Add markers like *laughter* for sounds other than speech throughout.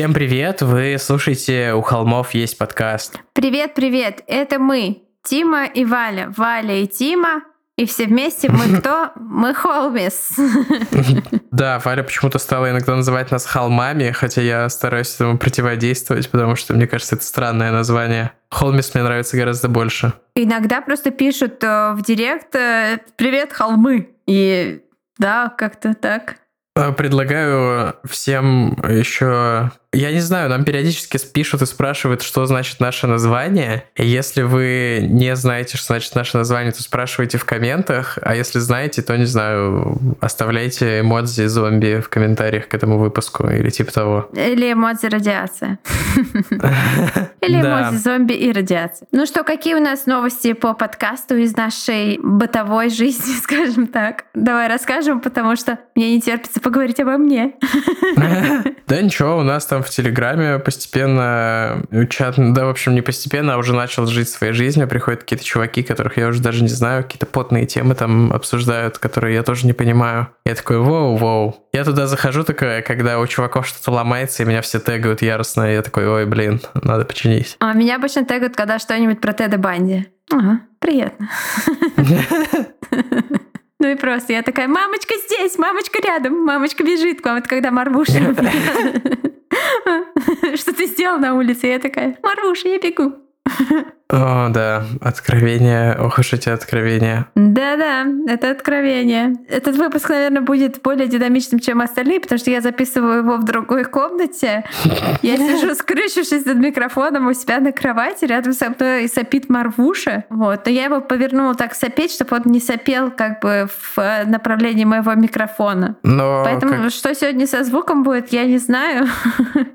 Всем привет! Вы слушаете «У холмов есть подкаст». Привет-привет! Это мы, Тима и Валя. Валя и Тима. И все вместе мы *laughs* кто? Мы Холмис. *laughs* Да, Валя почему-то стала иногда называть нас холмами, хотя я стараюсь этому противодействовать, потому что мне кажется, это странное название. Холмис мне нравится гораздо больше. Иногда просто пишут э, в директ э, «Привет, холмы!» И да, как-то так. Э, предлагаю всем еще я не знаю, нам периодически пишут и спрашивают, что значит наше название. И если вы не знаете, что значит наше название, то спрашивайте в комментах. А если знаете, то, не знаю, оставляйте эмодзи зомби в комментариях к этому выпуску или типа того. Или эмодзи радиация. *laughs* Или эмодзи зомби и радиация. Ну что, какие у нас новости по подкасту из нашей бытовой жизни, *laughs* скажем так? Давай расскажем, потому что мне не терпится поговорить обо мне. *laughs* Да ничего, у нас там в Телеграме постепенно э, чат, да, в общем, не постепенно, а уже начал жить своей жизнью. Приходят какие-то чуваки, которых я уже даже не знаю, какие-то потные темы там обсуждают, которые я тоже не понимаю. Я такой, воу-воу. Я туда захожу такая, когда у чуваков что-то ломается, и меня все тегают яростно, и я такой, ой, блин, надо починить. А меня обычно тегают, когда что-нибудь про Теда Банди. Ага, приятно. Ну и просто я такая, мамочка здесь, мамочка рядом, мамочка бежит к вам. Это когда Марвуша *laughs* Что ты сделал на улице? Я такая, Марвуша, я бегу. О, да, откровение, ох уж эти откровения. Да-да, это откровение. Этот выпуск, наверное, будет более динамичным, чем остальные, потому что я записываю его в другой комнате. *laughs* Я сижу, скрючившись над микрофоном у себя на кровати, рядом со мной сопит Марвуша. Вот. Но я его повернула так сопеть, чтобы он не сопел как бы в направлении моего микрофона. Но Поэтому как... что сегодня со звуком будет, я не знаю.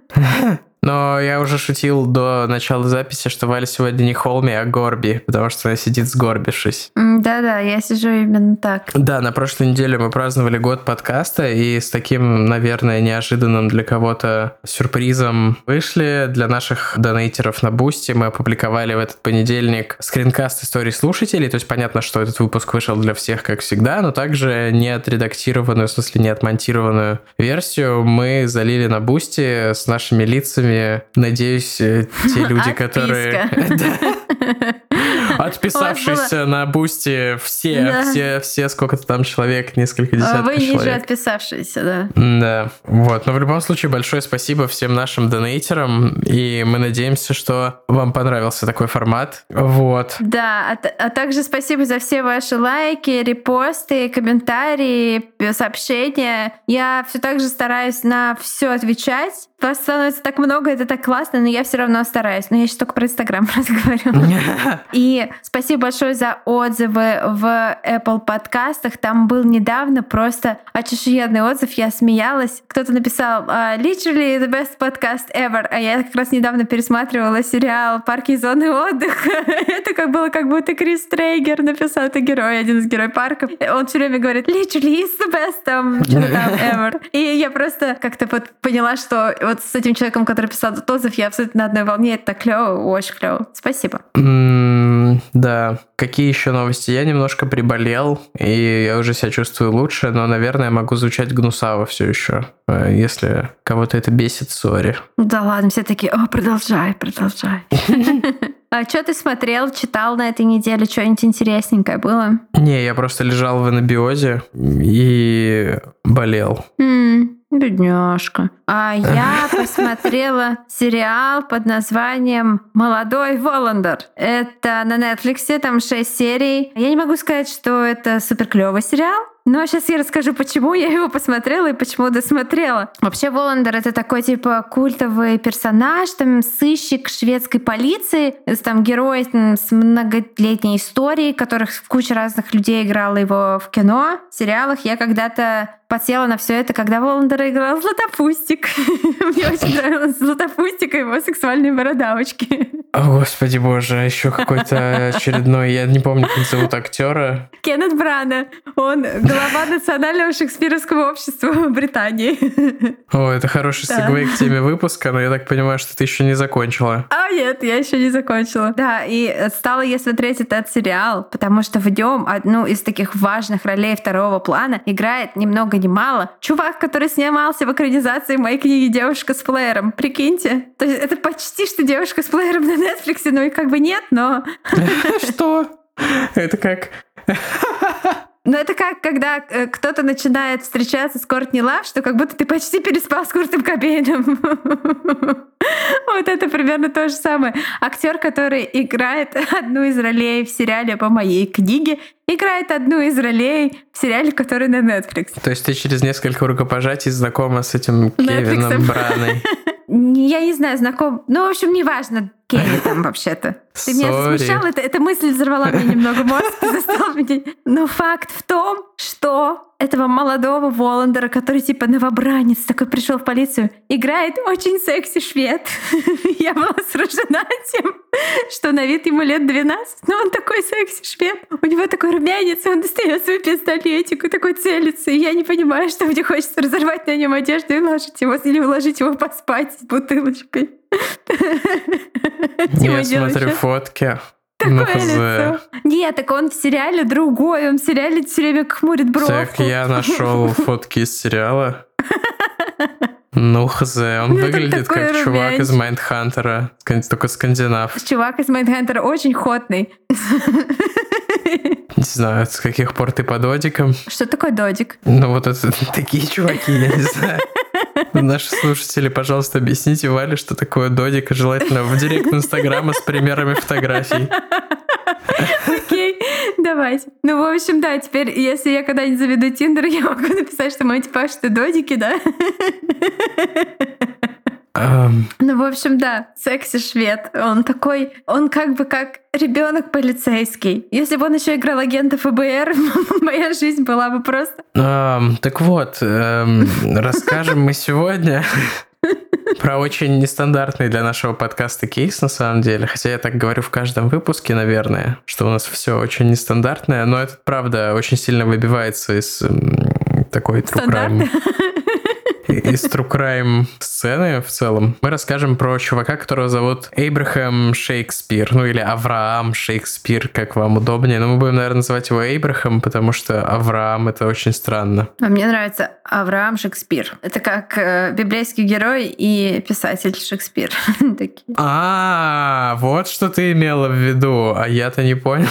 *laughs* Но я уже шутил до начала записи, что Валя сегодня не Холми, а Горби, потому что она сидит сгорбившись. Да-да, я сижу именно так. Да, на прошлой неделе мы праздновали год подкаста, и с таким, наверное, неожиданным для кого-то сюрпризом вышли. Для наших донейтеров на Boosty мы опубликовали в этот понедельник скринкаст истории слушателей, то есть понятно, что этот выпуск вышел для всех, как всегда, но также не отредактированную, в смысле не отмонтированную версию мы залили на Boosty с нашими лицами вами, надеюсь, э, те *laughs* люди, которые... *laughs* Отписавшиеся на бусте все, все, все, сколько-то там человек, несколько десятков человек. Вы ниже отписавшиеся, да. Да, вот. Но в любом случае большое спасибо всем нашим донейтерам, и мы надеемся, что вам понравился такой формат. Вот. Да, а, а также спасибо за все ваши лайки, репосты, комментарии, сообщения. Я все так же стараюсь на все отвечать. Вас становится так много, это так классно, но я все равно стараюсь. Но я сейчас только про Инстаграм *laughs* разговариваю. *laughs* И спасибо большое за отзывы в Apple подкастах. Там был недавно просто очешуенный отзыв. Я смеялась. Кто-то написал uh, literally the best podcast ever. А я как раз недавно пересматривала сериал «Парки и зоны отдыха». *laughs* это как было, как будто Крис Трейгер написал. Это герой, один из героев парка. Он все время говорит literally is the best там, там ever. И я просто как-то вот поняла, что вот с этим человеком, который писал этот отзыв, я абсолютно на одной волне. Это так клево, очень клево. Спасибо. да. Какие еще новости? Я немножко приболел, и я уже себя чувствую лучше, но, наверное, могу звучать гнусаво все еще. Э, если кого-то это бесит, сори. Да ладно, все такие, о, продолжай, продолжай. *laughs* А что ты смотрел, читал на этой неделе? Что-нибудь интересненькое было? Не, я просто лежал в анабиозе и болел. Бедняжка. А я *laughs* посмотрела сериал под названием «Молодой Воландер». Это на Netflix, там 6 серий. Я не могу сказать, что это супер клевый сериал, но сейчас я расскажу, почему я его посмотрела и почему досмотрела. Вообще Воландер — это такой типа культовый персонаж, там сыщик шведской полиции, там герой там, с многолетней историей, которых куча разных людей играла его в кино, в сериалах. Я когда-то подсела на все это, когда Воландер играл Златопустик. *laughs* Мне очень нравилось Златопустик и его сексуальные бородавочки. О, господи боже, еще какой-то *laughs* очередной, я не помню, как зовут актера. Кеннет Брана. Он Глава Национального шекспировского общества Британии. О, это хороший Да. сегвей к теме выпуска, но я так понимаю, что ты еще не закончила. А нет, я еще не закончила. Да, и стала я смотреть этот сериал, потому что в нем одну из таких важных ролей второго плана играет ни много ни мало чувак, который снимался в экранизации моей книги «Девушка с плеером». Прикиньте. То есть это почти что «Девушка с плеером» на Netflix, ну и как бы нет, но... *laughs* Что? Это как... *laughs* Но это как, когда э, кто-то начинает встречаться с Кортни Лав, что как будто ты почти переспал с Куртом Кобейном. *laughs* Вот это примерно то же самое. Актер, который играет одну из ролей в сериале по моей книге, играет одну из ролей в сериале, который на Netflix. То есть ты через несколько рукопожатий знакома с этим Кевином. Браной. *laughs* Я не знаю, знаком... Ну, в общем, неважно, Кенни там вообще-то. Ты меня засмущал, это, эта мысль взорвала мне немного мозг, заставила меня... Но факт в том, что этого молодого Воландера, который типа новобранец, такой пришел в полицию, играет очень секси швед. *laughs* Я была сражена тем, что на вид ему лет 12, но он такой секси швед. У него такой румянец, он достает свой пистолетик и такой целится. И я не понимаю, что мне хочется разорвать на нем одежду и ложить его, или уложить его поспать с бутылочкой. Я смотрю фотки. Ну, такое лицо. Нет, так он в сериале другой, он в сериале все время хмурит бровку. Так, я нашел *laughs* фотки из сериала. Ну, хз, он Ну, выглядит как чувак из румянец. Mindhunter а, только скандинав. Чувак из Mindhunter а очень hot ный. Не знаю, с каких пор ты по додикам. Что такое додик? Ну, вот это *laughs* такие чуваки, я не знаю. Наши слушатели, пожалуйста, объясните Вале, что такое додик, желательно в директ Инстаграма с примерами фотографий. Окей, давайте. Ну, в общем, да, теперь, если я когда-нибудь заведу Тиндер, я могу написать, что мой типаж это додики, да? Ам, Ну, в общем, да, секси-швед. Он такой, он как бы как ребенок полицейский. Если бы он еще играл агента ФБР, *laughs* моя жизнь была бы просто... ам, Так вот, эм, *laughs* расскажем мы сегодня про очень нестандартный для нашего подкаста кейс, на самом деле. Хотя я так говорю в каждом выпуске, наверное, что у нас все очень нестандартное, но это, правда, очень сильно выбивается из такой true crime из True Crime сцены в целом, мы расскажем про чувака, которого зовут Эйбрахам Шекспир, ну или Авраам Шекспир, как вам удобнее. Но мы будем, наверное, называть его Эйбрахам, потому что Авраам — это очень странно. А мне нравится Авраам Шекспир. Это как э, библейский герой и писатель Шекспир. *laughs* А, вот что ты имела в виду, а я-то не понял.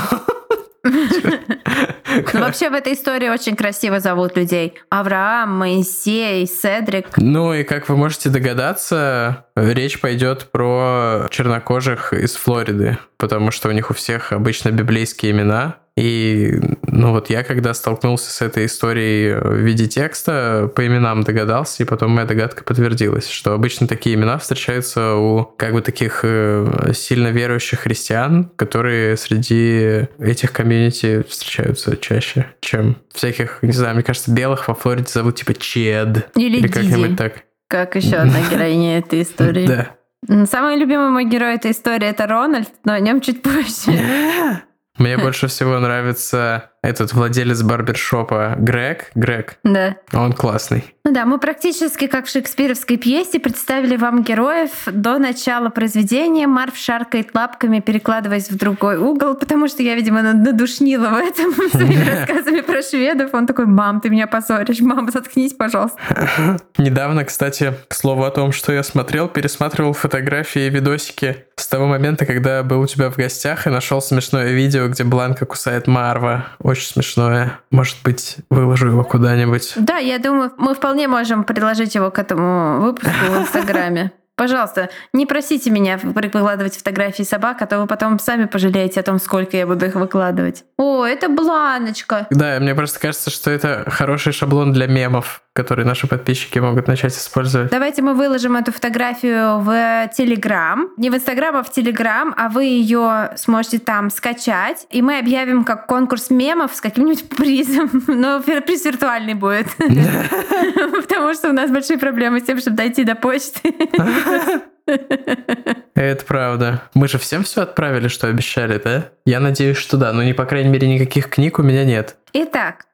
*laughs* Ну, *laughs* вообще в этой истории очень красиво зовут людей. Авраам, Моисей, Седрик. Ну и как вы можете догадаться, речь пойдет про чернокожих из Флориды, потому что у них у всех обычно библейские имена. И, ну вот я когда столкнулся с этой историей в виде текста, по именам догадался, и потом моя догадка подтвердилась, что обычно такие имена встречаются у как бы таких э, сильно верующих христиан, которые среди этих комьюнити встречаются чаще, чем всяких, не знаю, мне кажется, белых во Флориде зовут типа Чед. Или Или как-нибудь Диди. так. Как еще одна *laughs* героиня этой истории. Да. Самый любимый мой герой этой истории это Рональд, но о нем чуть позже. *laughs* Мне больше всего нравится этот владелец барбершопа Грег. Грег, Да. он классный. Ну да, мы практически как в шекспировской пьесе представили вам героев до начала произведения. Марв шаркает лапками, перекладываясь в другой угол, потому что я, видимо, над- надушнила в этом *laughs* своими *laughs* рассказами про шведов. Он такой, мам, ты меня позоришь, мама, заткнись, пожалуйста. *laughs* Недавно, кстати, к слову о том, что я смотрел, пересматривал фотографии и видосики с того момента, когда был у тебя в гостях и нашел смешное видео, где Бланка кусает Марва. Очень смешное. Может быть, выложу его куда-нибудь. Да, я думаю, мы вполне можем приложить его к этому выпуску в Инстаграме. *laughs* Пожалуйста, не просите меня выкладывать фотографии собак, а то вы потом сами пожалеете о том, сколько я буду их выкладывать. О, это Бланочка. Да, мне просто кажется, что это хороший шаблон для мемов, который наши подписчики могут начать использовать. Давайте мы выложим эту фотографию в Телеграм. Не в Инстаграм, а в Телеграм, а вы ее сможете там скачать. И мы объявим как конкурс мемов с каким-нибудь *laughs* призом. Но приз виртуальный будет. *laughs* Потому что у нас большие проблемы с тем, чтобы дойти до почты. *laughs* Это правда. Мы же всем все отправили, что обещали, да? Я надеюсь, что да. Но, не по крайней мере, никаких книг у меня нет. Итак,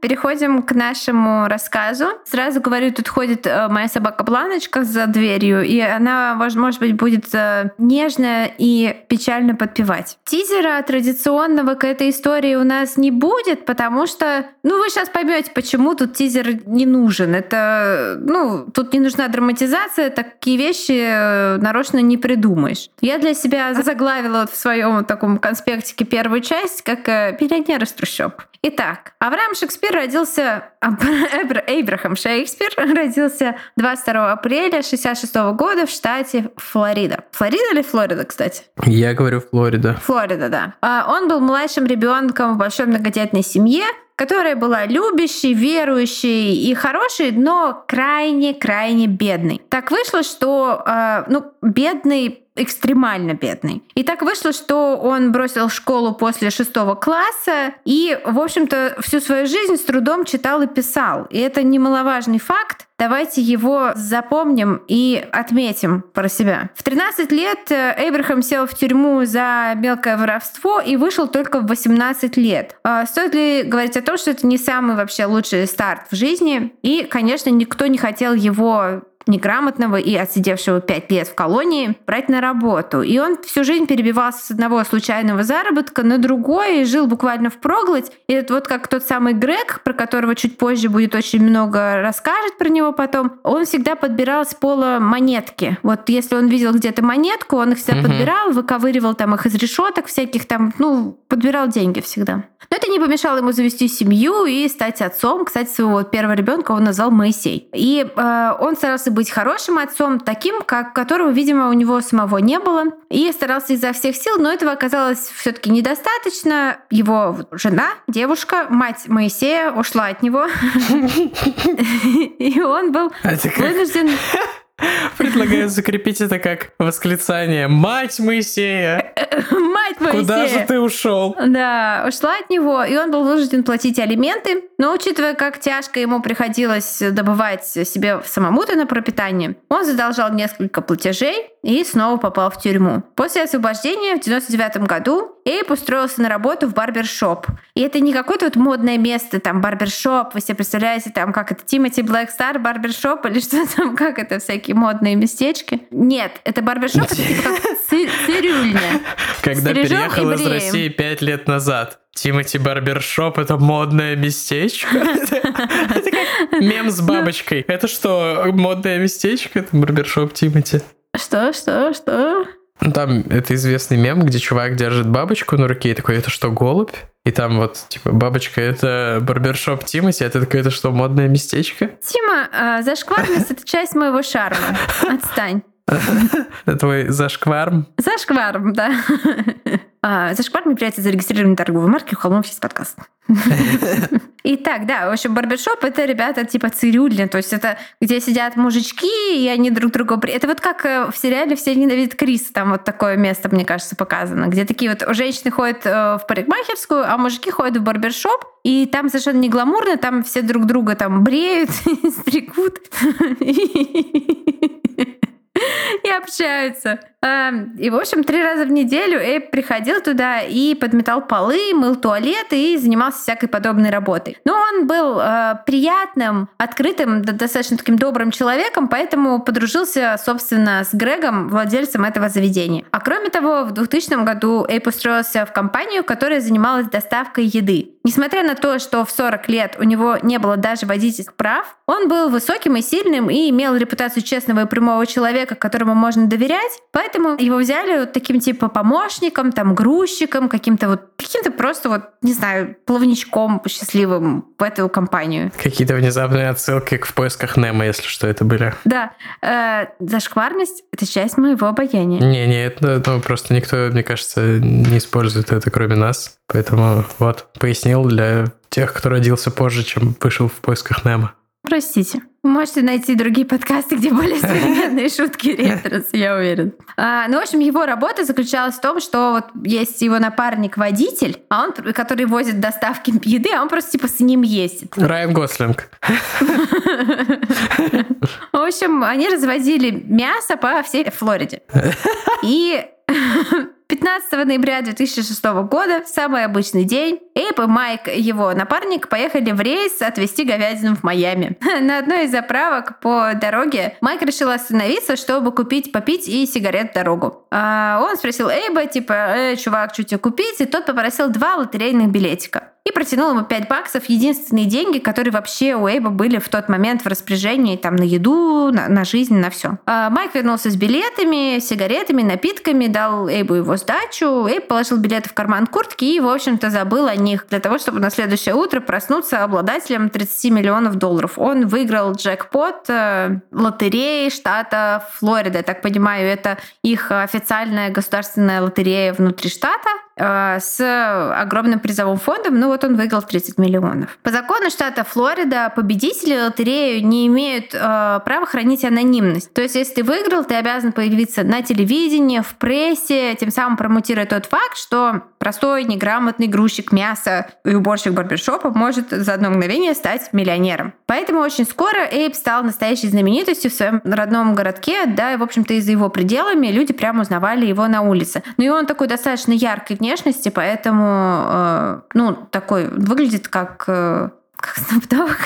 Переходим к нашему рассказу. Сразу говорю, тут ходит э, моя собака Бланочка за дверью, и она, может быть, будет э, нежно и печально подпевать. Тизера традиционного к этой истории у нас не будет, потому что, ну, вы сейчас поймете, почему тут тизер не нужен. Это, ну, тут не нужна драматизация, такие вещи э, нарочно не придумаешь. Я для себя заглавила вот в своем таком конспектике первую часть как «Миллионер из трущоб». Итак, Авраам Шекспир родился, *laughs* Эйбрахам Шекспир родился 22 апреля 66 года в штате Флорида. Флорида или Флорида, кстати? Я говорю Флорида. Флорида, да. А, он был младшим ребенком в большой многодетной семье, которая была любящей, верующей и хорошей, но крайне-крайне бедной. Так вышло, что э, ну, бедный экстремально бедный. И так вышло, что он бросил школу после шестого класса и, в общем-то, всю свою жизнь с трудом читал и писал. И это немаловажный факт. Давайте его запомним и отметим про себя. В 13 лет э, Эйбрахам сел в тюрьму за мелкое воровство и вышел только в 18 лет. А стоит ли говорить о том, что это не самый вообще лучший старт в жизни? И, конечно, никто не хотел его неграмотного и отсидевшего пять лет в колонии брать на работу. И он всю жизнь перебивался с одного случайного заработка на другой и жил буквально в проглоть. И это вот как тот самый Грег, про которого чуть позже будет очень много расскажет про него потом, он всегда подбирал с пола монетки. Вот если он видел где-то монетку, он их всегда угу. подбирал, выковыривал там их из решеток всяких там, ну, подбирал деньги всегда. Но это не помешало ему завести семью и стать отцом. Кстати, своего первого ребенка он назвал Моисей. И э, он старался быть хорошим отцом, таким, как которого, видимо, у него самого не было. И старался изо всех сил, но этого оказалось все-таки недостаточно. Его жена, девушка, мать Моисея ушла от него. *laughs* *laughs* И он был а вынужден Предлагаю закрепить это как восклицание «Мать Моисея!» *laughs* Мать Моисея! Куда же ты ушел? Да, ушла от него, и он был вынужден платить алименты. Но учитывая, как тяжко ему приходилось добывать себе самому-то на пропитание, он задолжал несколько платежей и снова попал в тюрьму. После освобождения в 99 году Эйп устроился на работу в барбершоп. И это не какое-то вот модное место, там, барбершоп, вы себе представляете, там, как это, Тимати Блэкстар барбершоп или *laughs* что там, как это, всякие модные местечки. Нет, это барбершоп, это типа как цирюльня. Когда переехал из России пять лет назад. Тимати Барбершоп — это модное местечко? *laughs* Это как мем с бабочкой. Это что, модное местечко? Это барбершоп Тимати. Что, что, что? Там это известный мем, где чувак держит бабочку на руке и такой, это что, голубь? И там вот, типа, бабочка — это барбершоп Тимати, а ты такой, это что, модное местечко? Тима, э, зашкварность — это часть моего шарма. Отстань. Твой зашкварм? Зашкварм, да. А, зашкварм является зарегистрированной торговой маркой у Холмов есть подкаст. *laughs* Итак, да, в общем, барбершоп — это ребята типа цирюльня, то есть это где сидят мужички, и они друг друга... Это вот как э, в сериале «Все ненавидят Криса», там вот такое место, мне кажется, показано, где такие вот женщины ходят э, в парикмахерскую, а мужики ходят в барбершоп, и там совершенно не гламурно, там все друг друга там бреют, *laughs* стригут *laughs* и общаются. Эм, и, в общем, три раза в неделю Эйб приходил туда и подметал полы, мыл туалеты и занимался всякой подобной работой. Но он был э, приятным, открытым, достаточно таким добрым человеком, поэтому подружился, собственно, с Грегом, владельцем этого заведения. А кроме того, в 2000 году Эйб устроился в компанию, которая занималась доставкой еды. Несмотря на то, что в 40 лет у него не было даже водительских прав, он был высоким и сильным и имел репутацию честного и прямого человека, которому можно доверять, поэтому его взяли вот таким типа помощником, там, грузчиком, каким-то вот, каким-то просто вот, не знаю, плавничком счастливым в эту компанию. Какие-то внезапные отсылки к в поисках Немо, если что это были. Да. Э, зашкварность — это часть моего обаяния. Не-не, это ну, просто никто, мне кажется, не использует это, кроме нас. Поэтому вот, пояснил для тех, кто родился позже, чем вышел в поисках Немо. Простите. Можете найти другие подкасты, где более современные шутки ретрос, я уверен. А, ну, в общем, его работа заключалась в том, что вот есть его напарник-водитель, а он, который возит доставки еды, а он просто типа с ним ездит. Райан Гослинг. В общем, они развозили мясо по всей Флориде. И *laughs* 15 ноября 2006 года, в самый обычный день, Эйп и Майк, его напарник, поехали в рейс отвезти говядину в Майами. *laughs* На одной из заправок по дороге Майк решил остановиться, чтобы купить попить и сигарет в дорогу. А он спросил Эйба, типа, э, чувак, что тебе купить? И тот попросил два лотерейных билетика и протянул ему 5 баксов, единственные деньги, которые вообще у Эйба были в тот момент в распоряжении там на еду, на, на жизнь, на все. А Майк вернулся с билетами, сигаретами, напитками, дал Эйбу его сдачу. Эйб положил билеты в карман куртки и, в общем-то, забыл о них для того, чтобы на следующее утро проснуться обладателем 30 миллионов долларов. Он выиграл джекпот э, лотереи штата Флорида. Я так понимаю, это их официальная государственная лотерея внутри штата с огромным призовым фондом. Ну вот он выиграл 30 миллионов. По закону штата Флорида победители лотерею не имеют э, права хранить анонимность. То есть, если ты выиграл, ты обязан появиться на телевидении, в прессе, тем самым промутируя тот факт, что простой, неграмотный грузчик мяса и уборщик барбершопа может за одно мгновение стать миллионером. Поэтому очень скоро Эйб стал настоящей знаменитостью в своем родном городке, да, и, в общем-то, и за его пределами люди прямо узнавали его на улице. Ну и он такой достаточно яркой внешности, поэтому, э, ну, такой, выглядит как, э, как Dogg.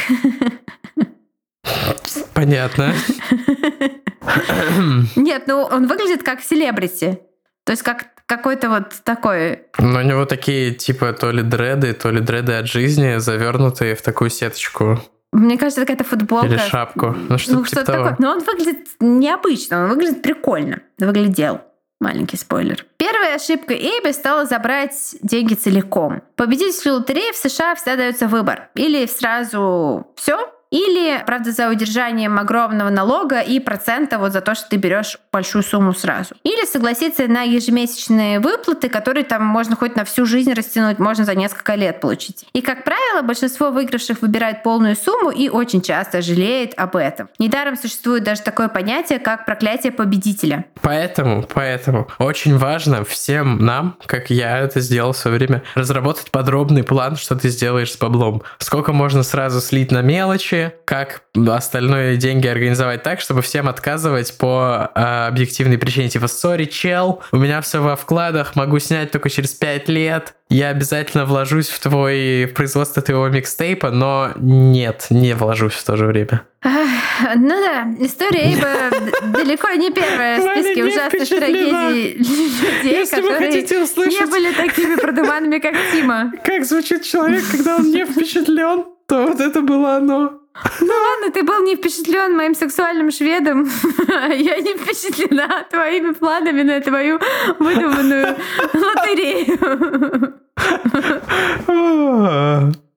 Понятно. Нет, ну он выглядит как селебрити. То есть как какой-то вот такой... Но у него такие, типа, то ли дреды, то ли дреды от жизни, завернутые в такую сеточку. Мне кажется, какая-то футболка. Или шапку. Ну, что-то ну, типа что того. такое. Но он выглядит необычно, он выглядит прикольно. Выглядел. Маленький спойлер. Первой ошибкой Эйби стала забрать деньги целиком. Победителю лотереи в США всегда дается выбор. Или сразу все, или, правда, за удержанием огромного налога и процента вот за то, что ты берешь большую сумму сразу. Или согласиться на ежемесячные выплаты, которые там можно хоть на всю жизнь растянуть, можно за несколько лет получить. И, как правило, большинство выигравших выбирает полную сумму и очень часто жалеет об этом. Недаром существует даже такое понятие, как проклятие победителя. Поэтому, поэтому очень важно всем нам, как я это сделал в свое время, разработать подробный план, что ты сделаешь с баблом. Сколько можно сразу слить на мелочи, как остальные деньги организовать так, чтобы всем отказывать по э, объективной причине. Типа, сори, чел, у меня все во вкладах, могу снять только через 5 лет. Я обязательно вложусь в твой в производство твоего микстейпа, но нет, не вложусь в то же время. Ну да, история Эйба *laughs* далеко не первая в списке ужасных трагедий людей, Если которые не были такими продуманными, как Тима. *laughs* как звучит человек, когда он не впечатлен, то вот это было оно. Ну ладно, ты был не впечатлен моим сексуальным шведом. *laughs* Я не впечатлена твоими планами на твою выдуманную лотерею. *laughs*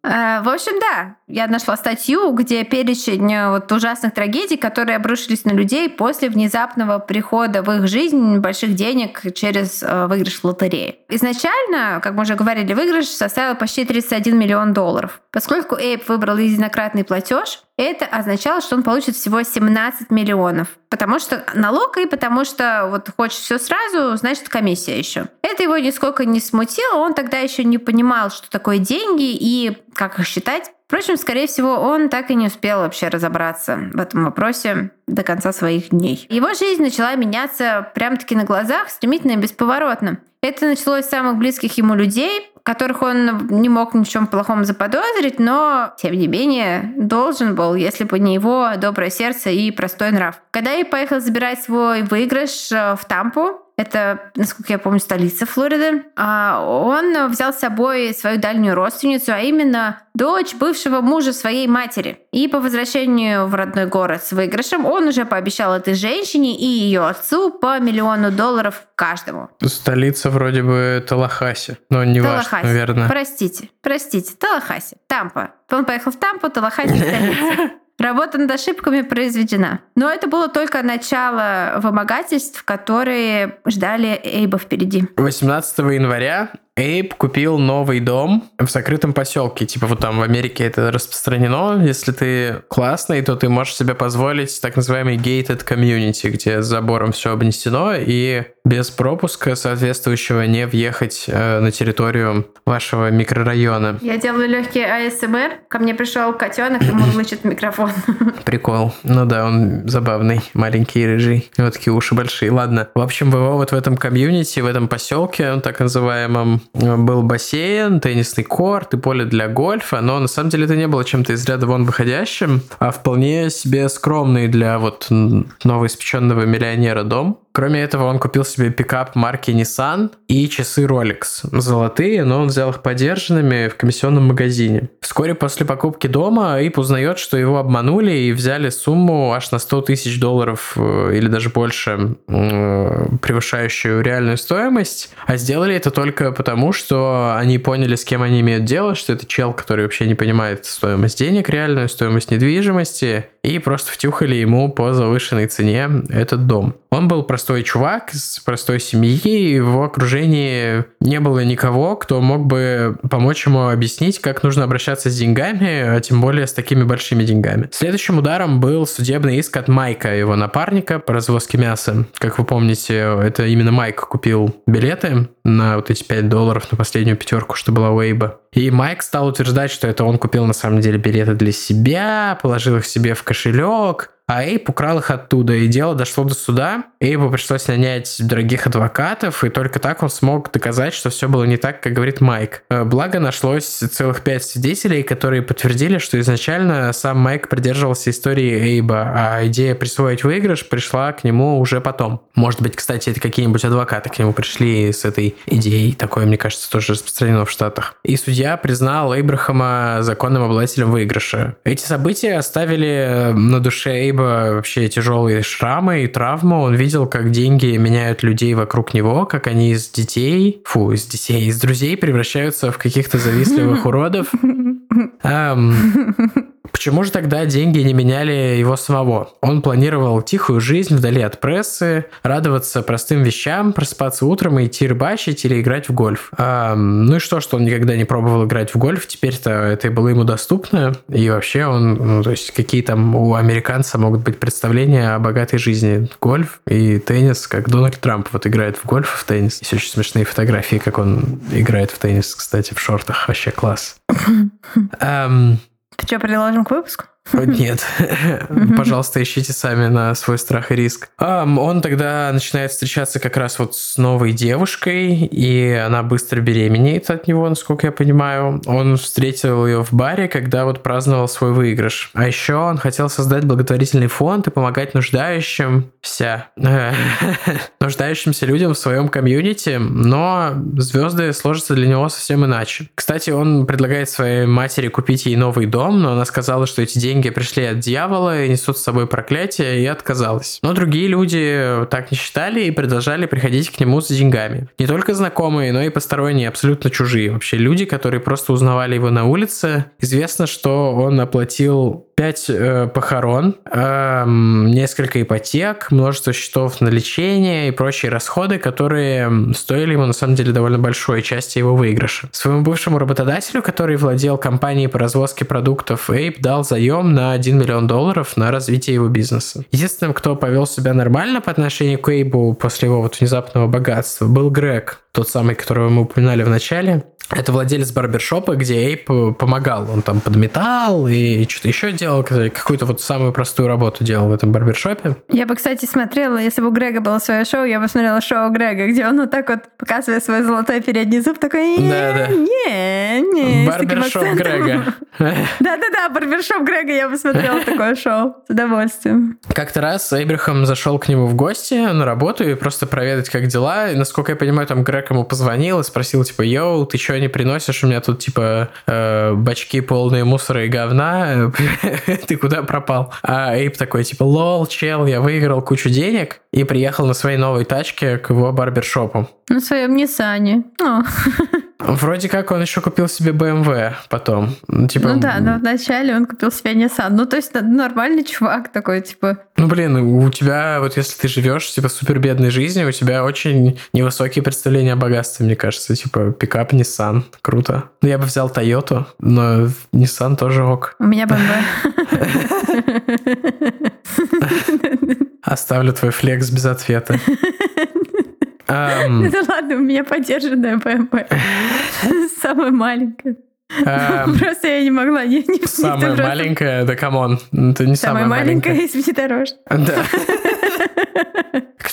Э, В общем, да, я нашла статью, где перечень э, вот ужасных трагедий, которые обрушились на людей после внезапного прихода в их жизнь больших денег через э, выигрыш в лотерее. Изначально, как мы уже говорили, выигрыш составил почти 31 миллион долларов. Поскольку Эйп выбрал единократный платеж, это означало, что он получит всего 17 миллионов. Потому что налог и потому что вот хочешь все сразу, значит комиссия еще. Это его нисколько не смутило, он тогда еще не понимал, что такое деньги и как их считать. Впрочем, скорее всего, он так и не успел вообще разобраться в этом вопросе до конца своих дней. Его жизнь начала меняться прям-таки на глазах, стремительно и бесповоротно. Это началось с самых близких ему людей, которых он не мог ни в чем плохом заподозрить, но, тем не менее, должен был, если бы не его доброе сердце и простой нрав. Когда я поехал забирать свой выигрыш э, в Тампу, это, насколько я помню, столица Флориды. А Он взял с собой свою дальнюю родственницу, а именно дочь бывшего мужа своей матери. И по возвращению в родной город с выигрышем он уже пообещал этой женщине и ее отцу по миллиону долларов каждому. Столица вроде бы Талахаси, но не важно, Талахаси. наверное. Простите, простите, Талахаси, Тампа. Он поехал в Тампу, Талахаси *laughs* столица. Работа над ошибками произведена. Но это было только начало вымогательств, которые ждали Эйба впереди. 18 января Эйб купил новый дом в закрытом поселке. Типа вот там в Америке это распространено. Если ты классный, то ты можешь себе позволить так называемый gated community, где забором все обнесено, и без пропуска соответствующего не въехать э, на территорию вашего микрорайона. Я делаю легкий АСМР. Ко мне пришел котенок и *laughs* мурлычет в микрофон. Прикол. Ну да, он забавный, маленький рыжий. Вот такие уши большие. Ладно. В общем, его вот в этом комьюнити, в этом поселке, так называемом, был бассейн, теннисный корт и поле для гольфа, но на самом деле это не было чем-то из ряда вон выходящим, а вполне себе скромный для вот новоиспеченного миллионера дом. Кроме этого, он купил себе пикап марки Nissan и часы Rolex. Золотые, но он взял их подержанными в комиссионном магазине. Вскоре после покупки дома Эйп узнает, что его обманули и взяли сумму аж на 100 тысяч долларов э, или даже больше, превышающую реальную стоимость. А сделали это только потому, что они поняли, с кем они имеют дело, что это чел, который вообще не понимает стоимость денег реальную, стоимость недвижимости, и просто втюхали ему по завышенной цене этот дом. Он был простой чувак с простой семьи, и в его окружении не было никого, кто мог бы помочь ему объяснить, как нужно обращаться с деньгами, а тем более с такими большими деньгами. Следующим ударом был судебный иск от Майка, его напарника по развозке мяса. Как вы помните, это именно Майк купил билеты на вот эти 5 долларов на последнюю пятерку, что была у Эйба. И Майк стал утверждать, что это он купил на самом деле билеты для себя, положил их себе в кошелек, а Эйп украл их оттуда, и дело дошло до суда. Эйпу пришлось нанять дорогих адвокатов, и только так он смог доказать, что все было не так, как говорит Майк. Э, благо, нашлось целых пять свидетелей, которые подтвердили, что изначально сам Майк придерживался истории Эйба, а идея присвоить выигрыш пришла к нему уже потом. Может быть, кстати, это какие-нибудь адвокаты к нему пришли с этой идеей. Такое, мне кажется, тоже распространено в Штатах. И судья признал Эйбрахама законным обладателем выигрыша. Эти события оставили на душе Эйба либо вообще тяжелые шрамы и травмы. Он видел, как деньги меняют людей вокруг него, как они из детей, фу, из детей, из друзей превращаются в каких-то завистливых уродов. *laughs* Почему же тогда деньги не меняли его самого? Он планировал тихую жизнь вдали от прессы, радоваться простым вещам, просыпаться утром и идти рыбачить или играть в гольф. А, ну и что, что он никогда не пробовал играть в гольф, теперь-то это было ему доступно, и вообще он, ну, то есть какие там у американца могут быть представления о богатой жизни. Гольф и теннис, как Дональд Трамп вот играет в гольф, в теннис. Есть очень смешные фотографии, как он играет в теннис, кстати, в шортах. Вообще класс. *laughs* Ты что, приложим к выпуску? Нет. *laughs* Пожалуйста, ищите сами на свой страх и риск. Он тогда начинает встречаться как раз вот с новой девушкой, и она быстро беременеет от него, насколько я понимаю. Он встретил ее в баре, когда вот праздновал свой выигрыш. А еще он хотел создать благотворительный фонд и помогать нуждающимся, *laughs* нуждающимся людям в своем комьюнити, но звезды сложатся для него совсем иначе. Кстати, он предлагает своей матери купить ей новый дом, но она сказала, что эти деньги деньги пришли от дьявола и несут с собой проклятие, и отказалась. Но другие люди так не считали и продолжали приходить к нему за деньгами. Не только знакомые, но и посторонние, абсолютно чужие. Вообще люди, которые просто узнавали его на улице. Известно, что он оплатил пять э, похорон, э, несколько ипотек, множество счетов на лечение и прочие расходы, которые стоили ему на самом деле довольно большой части его выигрыша. Своему бывшему работодателю, который владел компанией по развозке продуктов, Эйп дал заем на 1 миллион долларов на развитие его бизнеса. Единственным, кто повел себя нормально по отношению к Эйбу после его вот внезапного богатства, был Грег, тот самый, которого мы упоминали в начале. Это владелец барбершопа, где Эйп помогал. Он там подметал и что-то еще делал, какую-то вот самую простую работу делал в этом барбершопе. Я бы, кстати, смотрела, если бы у Грега было свое шоу, я бы смотрела шоу Грега, где он вот так вот показывает свой золотой передний зуб, такой, да, да. не, не, Барбершоп Грега. *laughs* Да-да-да, барбершоп Грега, я бы смотрела такое шоу с удовольствием. Как-то раз Эйбрахам зашел к нему в гости на работу и просто проведать, как дела. И, насколько я понимаю, там Грег ему позвонил и спросил, типа, йоу, ты что, не приносишь? У меня тут, типа, э, бачки полные мусора и говна. *laughs* Ты куда пропал? А Эйп такой, типа, лол, чел, я выиграл кучу денег и приехал на своей новой тачке к его барбершопу. На своем Ниссане. Вроде как он еще купил себе BMW потом. Типа... Ну да, но вначале он купил себе Nissan. Ну, то есть нормальный чувак такой, типа... Ну, блин, у тебя, вот если ты живешь, типа, супер бедной жизнью, у тебя очень невысокие представления о богатстве, мне кажется. Типа, пикап Nissan. Круто. Ну, я бы взял Toyota, но Nissan тоже ок. У меня BMW. Оставлю твой флекс без ответа. Эм... Да ладно, у меня подержанная БМВ. *laughs* Самая маленькая. Эм, Просто я не могла не, не Самая маленькая, да come on, это не самая, самая маленькая. из внедорожных. Да. *laughs*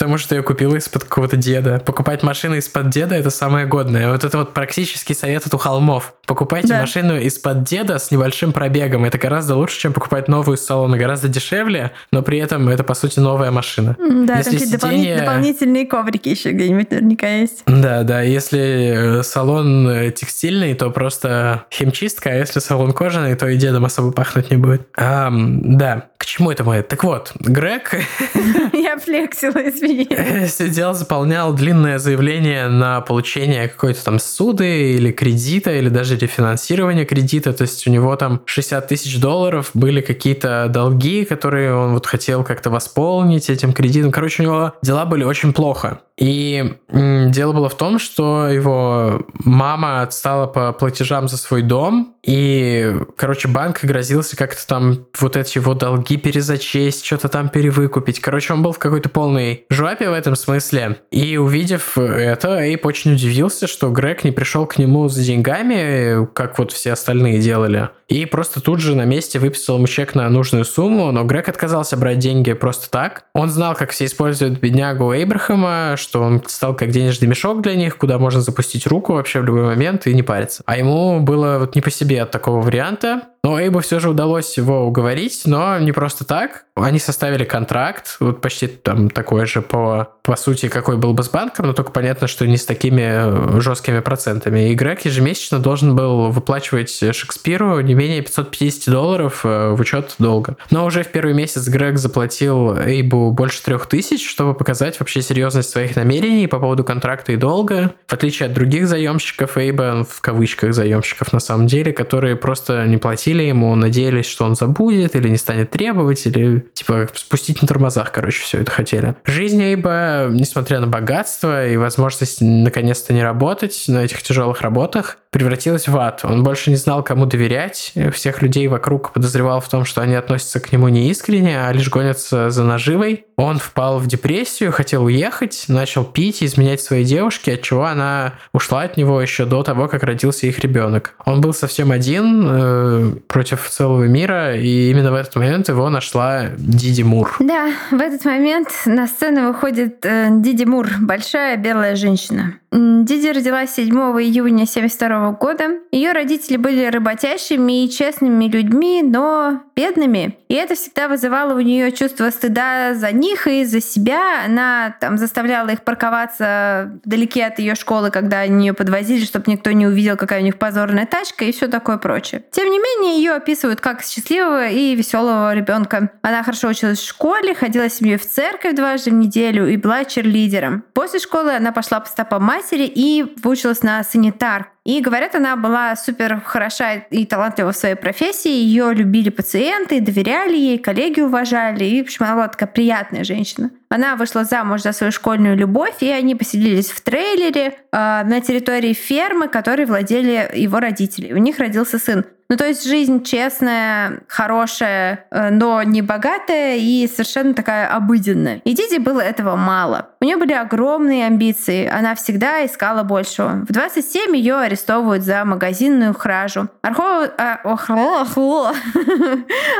потому что я купила из-под какого-то деда. Покупать машину из-под деда это самое годное. Вот это вот практический совет от у холмов. Покупайте да. машину из-под деда с небольшим пробегом. Это гораздо лучше, чем покупать новую из салона. Гораздо дешевле, но при этом это, по сути, новая машина. Да, если там сиденье... дополнительные коврики еще где-нибудь наверняка есть. Да, да. Если э, салон э, текстильный, то просто химчистка, а если салон кожаный, то и дедом особо пахнуть не будет. А, да. К чему это мы? Так вот, Грег... *laughs* Я флексила, *laughs* Сидел, заполнял длинное заявление на получение какой-то там суды или кредита, или даже рефинансирования кредита. То есть у него там 60 тысяч долларов были какие-то долги, которые он вот хотел как-то восполнить этим кредитом. Короче, у него дела были очень плохо. И дело было в том, что его мама отстала по платежам за свой дом, и, короче, банк грозился как-то там вот эти его долги перезачесть, что-то там перевыкупить. Короче, он был в какой-то полной жопе в этом смысле. И увидев это, Эйп очень удивился, что Грег не пришел к нему за деньгами, как вот все остальные делали. И просто тут же на месте выписал ему чек на нужную сумму, но Грег отказался брать деньги просто так. Он знал, как все используют беднягу Эйбрахама, что он стал как денежный мешок для них, куда можно запустить руку вообще в любой момент и не париться. А ему было вот не по себе от такого варианта. Но Эйбу все же удалось его уговорить, но не просто так. Они составили контракт, вот почти там такой же по, по сути, какой был бы с банком, но только понятно, что не с такими э, жесткими процентами. И Грег ежемесячно должен был выплачивать Шекспиру не менее 550 долларов э, в учет долга. Но уже в первый месяц Грег заплатил Эйбу больше трех тысяч, чтобы показать вообще серьезность своих намерений по поводу контракта и долга. В отличие от других заемщиков Эйба, в кавычках заемщиков на самом деле, которые просто не платили платили ему, надеялись, что он забудет или не станет требовать, или типа спустить на тормозах, короче, все это хотели. Жизнь Эйба, несмотря на богатство и возможность наконец-то не работать на этих тяжелых работах, превратилась в ад. Он больше не знал, кому доверять. Всех людей вокруг подозревал в том, что они относятся к нему не искренне, а лишь гонятся за наживой. Он впал в депрессию, хотел уехать, начал пить и изменять своей девушке, от чего она ушла от него еще до того, как родился их ребенок. Он был совсем один э, против целого мира, и именно в этот момент его нашла Диди Мур. Да, в этот момент на сцену выходит э, Диди Мур, большая белая женщина. Диди родилась 7 июня 1972 года. Ее родители были работящими и честными людьми, но бедными. И это всегда вызывало у нее чувство стыда за них и за себя. Она там заставляла их парковаться вдалеке от ее школы, когда они ее подвозили, чтобы никто не увидел, какая у них позорная тачка и все такое прочее. Тем не менее, ее описывают как счастливого и веселого ребенка. Она хорошо училась в школе, ходила с семьей в церковь дважды в неделю и была черлидером. После школы она пошла по стопам матери и выучилась на санитар. И говорят, она была супер хороша и талантлива в своей профессии. Ее любили пациенты, доверяли ей, коллеги уважали. И, в общем, она была такая приятная женщина. Она вышла замуж за свою школьную любовь, и они поселились в трейлере э, на территории фермы, которой владели его родители. У них родился сын. Ну, то есть жизнь честная, хорошая, э, но не богатая и совершенно такая обыденная. И Диди было этого мало. У нее были огромные амбиции, она всегда искала большего. В 27 ее арестовывают за магазинную кражу. Архо... А, охло, *laughs*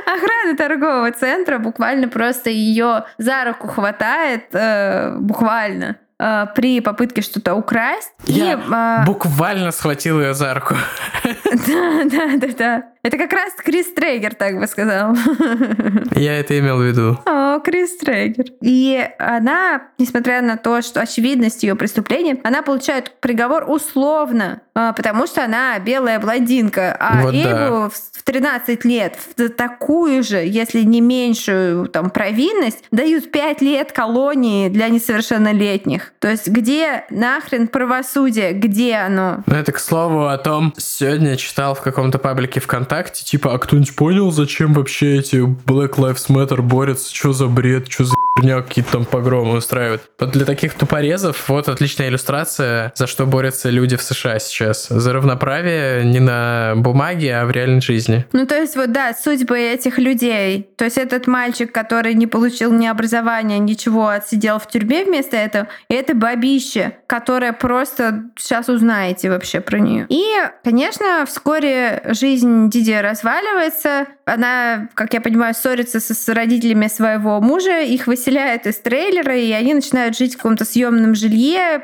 Охрана торгового центра буквально просто ее за руку хватает, э, буквально э, при попытке что-то украсть. Я и, э, буквально схватил ее за руку. *laughs* Да, да, да, да. Это как раз Крис Трейгер так бы сказал. *laughs* Я это имел в виду. О, Крис Трейгер. И она, несмотря на то, что очевидность ее преступления, она получает приговор условно, а, потому что она белая блондинка. А вот Эйву да. в 13 лет в такую же, если не меньшую там провинность, дают 5 лет колонии для несовершеннолетних. То есть где нахрен правосудие? Где оно? Ну это, к слову, о том, сегодня читал в каком-то паблике ВКонтакте, ВКонтакте, типа, а кто-нибудь понял, зачем вообще эти Black Lives Matter борются? Что за бред? Что за херня какие-то там погромы устраивают? Вот для таких тупорезов вот отличная иллюстрация, за что борются люди в США сейчас. За равноправие не на бумаге, а в реальной жизни. Ну, то есть вот, да, судьбы этих людей. То есть этот мальчик, который не получил ни образования, ничего, отсидел в тюрьме вместо этого, и это бабище, которое просто сейчас узнаете вообще про нее. И, конечно, вскоре жизнь разваливается. Она, как я понимаю, ссорится со, с родителями своего мужа. Их выселяют из трейлера, и они начинают жить в каком-то съемном жилье.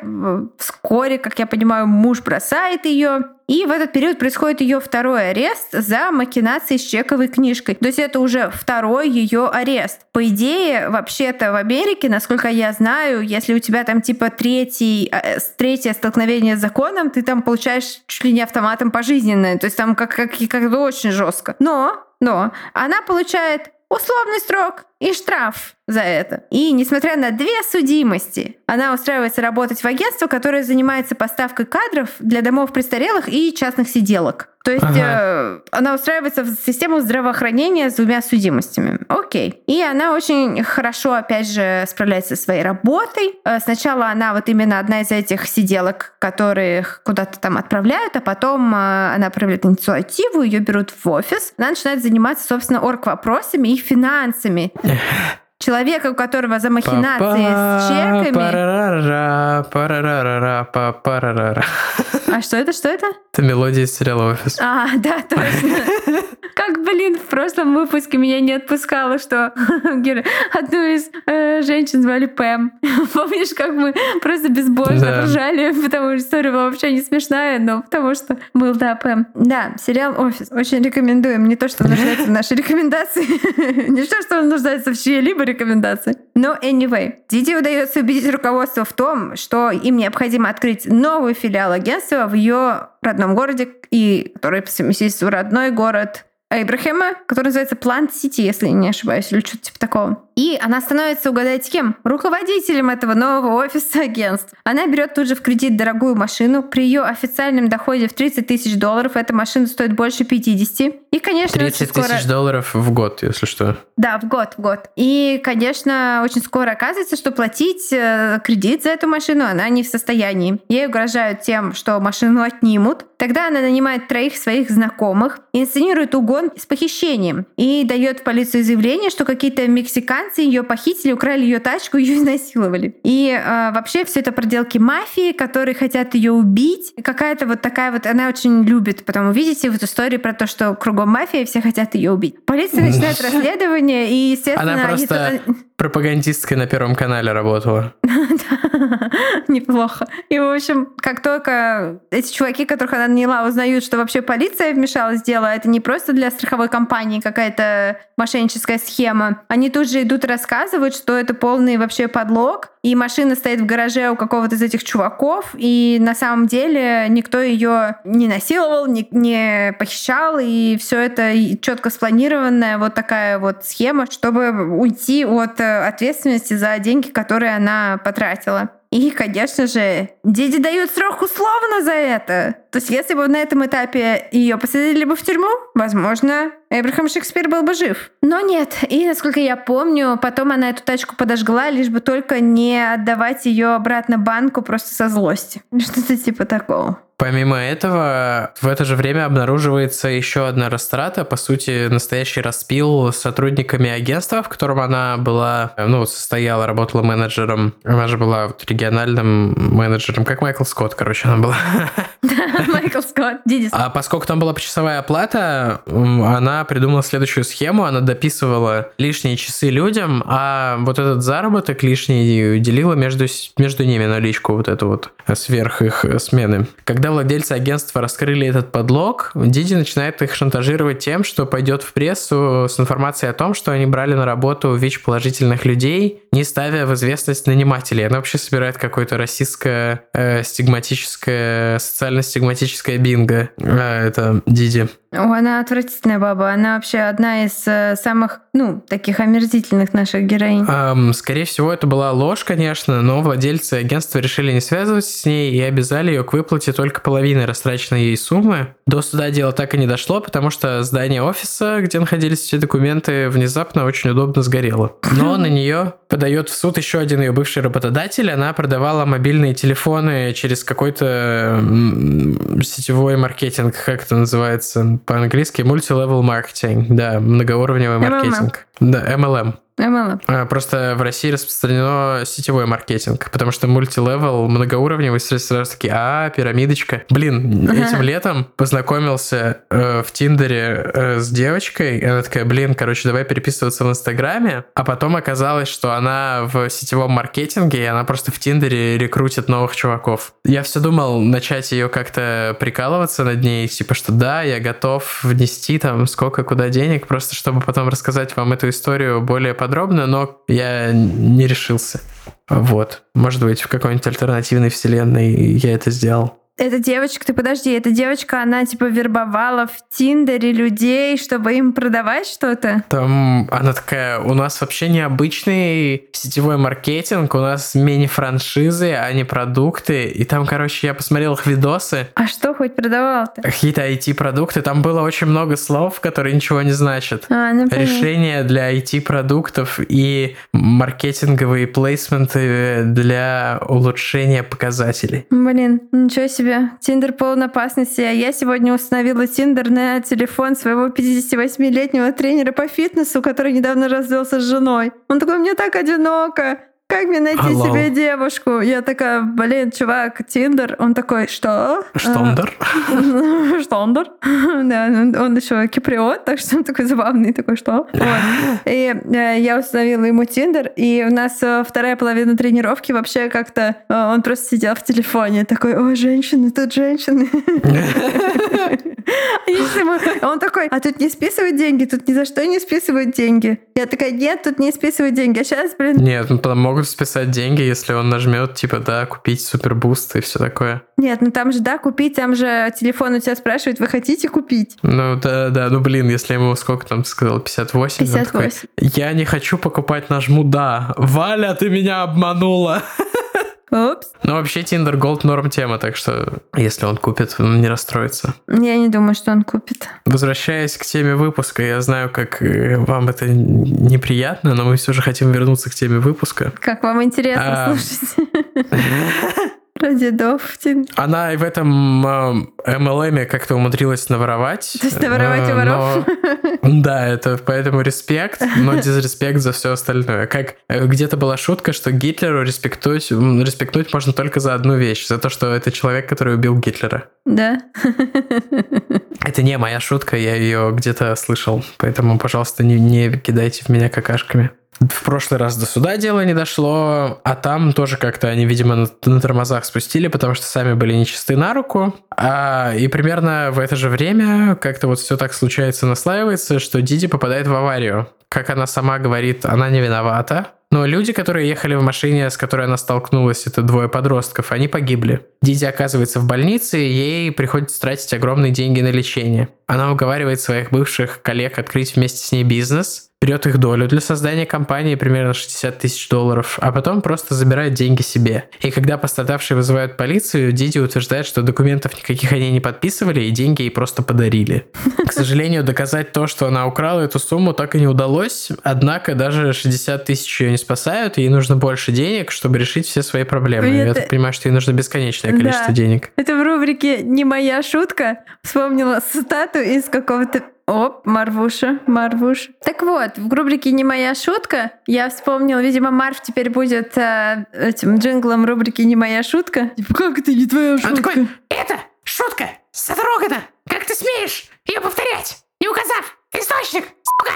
Вскоре, как я понимаю, муж бросает ее. И в этот период происходит ее второй арест за махинации с чековой книжкой. То есть это уже второй ее арест. По идее, вообще-то в Америке, насколько я знаю, если у тебя там типа третий, э, третье столкновение с законом, ты там получаешь чуть ли не автоматом пожизненное. То есть там как, как, как очень жестко. Но, но она получает условный срок и штраф за это. И несмотря на две судимости, она устраивается работать в агентство, которое занимается поставкой кадров для домов престарелых и частных сиделок. То есть ага. э, она устраивается в систему здравоохранения с двумя судимостями. Окей. И она очень хорошо, опять же, справляется со своей работой. Э, сначала она вот именно одна из этих сиделок, которых куда-то там отправляют, а потом э, она проявляет инициативу, ее берут в офис. Она начинает заниматься, собственно, орг-вопросами и финансами. Человека, у которого за махинации с чеками... А что это, что это? Это мелодия из сериала «Офис». А, да, точно. *laughs* Как, блин, в прошлом выпуске меня не отпускало, что *laughs* одну из э, женщин звали Пэм. *laughs* Помнишь, как мы просто безбожно да. ржали, потому что история была вообще не смешная, но потому что был, да, Пэм. Да, сериал «Офис». Очень рекомендуем. Не то, что нуждается в нашей рекомендации. Не то, что он нуждается в чьей-либо рекомендации. Но anyway, Диди удается убедить руководство в том, что им необходимо открыть новый филиал агентства в ее родном городе, и который по совместительству родной город Эйбрахема, который называется Plant City, если не ошибаюсь, или что-то типа такого. И она становится, угадайте кем? Руководителем этого нового офиса агентств. Она берет тут же в кредит дорогую машину. При ее официальном доходе в 30 тысяч долларов эта машина стоит больше 50. И, конечно, 30 скоро... тысяч долларов в год, если что. Да, в год, в год. И, конечно, очень скоро оказывается, что платить э, кредит за эту машину она не в состоянии. Ей угрожают тем, что машину отнимут. Тогда она нанимает троих своих знакомых, инсценирует угон с похищением и дает в полицию заявление, что какие-то мексиканцы американцы ее похитили, украли ее тачку, *laughs* ее изнасиловали. И э, вообще все это проделки мафии, которые хотят ее убить. И какая-то вот такая вот, она очень любит потом увидите вот историю про то, что кругом мафия, все хотят ее убить. Полиция *laughs* начинает расследование, и, естественно... Она просто пропагандисткой на Первом канале работала. *laughs* Неплохо. И, в общем, как только эти чуваки, которых она наняла, узнают, что вообще полиция вмешалась в дело, это не просто для страховой компании какая-то мошенническая схема, они тут же идут и рассказывают, что это полный вообще подлог, и машина стоит в гараже у какого-то из этих чуваков, и на самом деле никто ее не насиловал, не, не похищал, и все это четко спланированная вот такая вот схема, чтобы уйти от ответственности за деньги, которые она потратила. И, конечно же, Диди дают срок условно за это. То есть, если бы на этом этапе ее посадили бы в тюрьму, возможно, Эбрахам Шекспир был бы жив. Но нет. И, насколько я помню, потом она эту тачку подожгла, лишь бы только не отдавать ее обратно банку просто со злости. Что-то типа такого. Помимо этого, в это же время обнаруживается еще одна растрата, по сути, настоящий распил с сотрудниками агентства, в котором она была, ну, состояла, работала менеджером. Она же была вот региональным менеджером, как Майкл Скотт, короче, она была. *laughs* Майкл Скотт, Дидис. А поскольку там была почасовая оплата, она придумала следующую схему, она дописывала лишние часы людям, а вот этот заработок лишний делила между, между ними наличку вот эту вот сверх их смены. Когда когда владельцы агентства раскрыли этот подлог, Диди начинает их шантажировать тем, что пойдет в прессу с информацией о том, что они брали на работу ВИЧ-положительных людей, не ставя в известность нанимателей. Она вообще собирает какое-то расистское, э, стигматическое, социально-стигматическое бинго. Э, это Диди. О, она отвратительная баба. Она вообще одна из э, самых, ну, таких омерзительных наших героинь. Эм, скорее всего, это была ложь, конечно, но владельцы агентства решили не связываться с ней и обязали ее к выплате только половины растраченной ей суммы. До суда дело так и не дошло, потому что здание офиса, где находились все документы, внезапно очень удобно сгорело. Но на нее подает в суд еще один ее бывший работодатель. Она продавала мобильные телефоны через какой-то сетевой маркетинг, как это называется по-английски, multi-level marketing, да, многоуровневый маркетинг. MLM. Да, MLM. MLM. А, Просто в России распространено сетевой маркетинг, потому что мультилевел, многоуровневый, сразу такие, а, пирамидочка. Блин, этим летом познакомился э, в Тиндере э, с девочкой, она такая, блин, короче, давай переписываться в Инстаграме, а потом оказалось, что она в сетевом маркетинге, и она просто в Тиндере рекрутит новых чуваков. Я все думал начать ее как-то прикалываться над ней, типа, что да, я готов внести там сколько куда денег, просто чтобы потом рассказать вам эту историю более подробно, но я не решился. Вот. Может быть, в какой-нибудь альтернативной вселенной я это сделал. Эта девочка, ты подожди, эта девочка, она типа вербовала в Тиндере людей, чтобы им продавать что-то? Там она такая, у нас вообще необычный сетевой маркетинг, у нас мини-франшизы, а не продукты. И там, короче, я посмотрел их видосы. А что хоть продавал-то? Какие-то IT-продукты. Там было очень много слов, которые ничего не значат. А, ну. Решения для IT-продуктов и маркетинговые плейсменты для улучшения показателей. Блин, ничего себе. Тиндер полон опасности. А я сегодня установила Тиндер на телефон своего 58-летнего тренера по фитнесу, который недавно развелся с женой. Он такой, мне так одиноко. Как мне найти Алло. себе девушку? Я такая, блин, чувак, Тиндер. Он такой, что? Штондер? А, *laughs* Штондер. Да, он еще киприот, так что он такой забавный, такой, что? И э, я установила ему Тиндер, и у нас э, вторая половина тренировки вообще как-то э, он просто сидел в телефоне, такой, ой, женщины, тут женщины. *laughs* *laughs* *laughs* Он такой, а тут не списывают деньги, тут ни за что не списывают деньги. Я такая, нет, тут не списывают деньги. А сейчас, блин, Нет, ну там могут списать деньги, если он нажмет, типа, да, купить супербуст и все такое. нет, ну там же, да, купить, там же телефон у тебя спрашивает, вы хотите купить? Ну да, да, ну блин, если ему сколько там ты сказал, 58? он такой, 58. Я не хочу покупать, нажму да. Валя, ты меня обманула. *laughs* Упс. Ну вообще Tinder Gold норм тема, так что если он купит, он не расстроится. Я не думаю, что он купит. Возвращаясь к теме выпуска, я знаю, как э, вам это неприятно, но мы все же хотим вернуться к теме выпуска. Как вам интересно А. слушать? *laughs* Про дедов. Она и в этом э, MLM как-то умудрилась наворовать. То есть наворовать у э, воров? но- *laughs* Да, это поэтому респект, но дизреспект за все остальное. Как э, где-то была шутка, что Гитлеру респектовать, м, респектовать можно только за одну вещь, за то, что это человек, который убил Гитлера. Да. *laughs* Это не моя шутка, я ее где-то слышал, поэтому, пожалуйста, не, не кидайте в меня какашками. В прошлый раз до суда дело не дошло, а там тоже как-то они, видимо, на, на тормозах спустили, потому что сами были нечисты на руку. А, и примерно в это же время как-то вот все так случается, наслаивается, что Диди попадает в аварию. Как она сама говорит, она не виновата. Но люди, которые ехали в машине, с которой она столкнулась, это двое подростков, они погибли. Диди оказывается в больнице, и ей приходится тратить огромные деньги на лечение. Она уговаривает своих бывших коллег открыть вместе с ней бизнес, берет их долю для создания компании примерно 60 тысяч долларов, а потом просто забирает деньги себе. И когда пострадавшие вызывают полицию, Диди утверждает, что документов никаких они не подписывали, и деньги ей просто подарили. К сожалению, доказать то, что она украла эту сумму, так и не удалось. Однако даже 60 тысяч ее не спасают, ей нужно больше денег, чтобы решить все свои проблемы. Я Это- так понимаю, что ей нужно бесконечное Да. количество денег. Это в рубрике «Не моя шутка». Вспомнила цитату из какого-то... Оп, Марвуша, Марвуш. Так вот, в рубрике «Не моя шутка» я вспомнила, видимо, Марв теперь будет э, этим джинглом рубрики «Не моя шутка». Типа, как это не твоя шутка? Он такой, Это шутка! Сет Рогана! Как ты смеешь ее повторять, не указав источник, сука!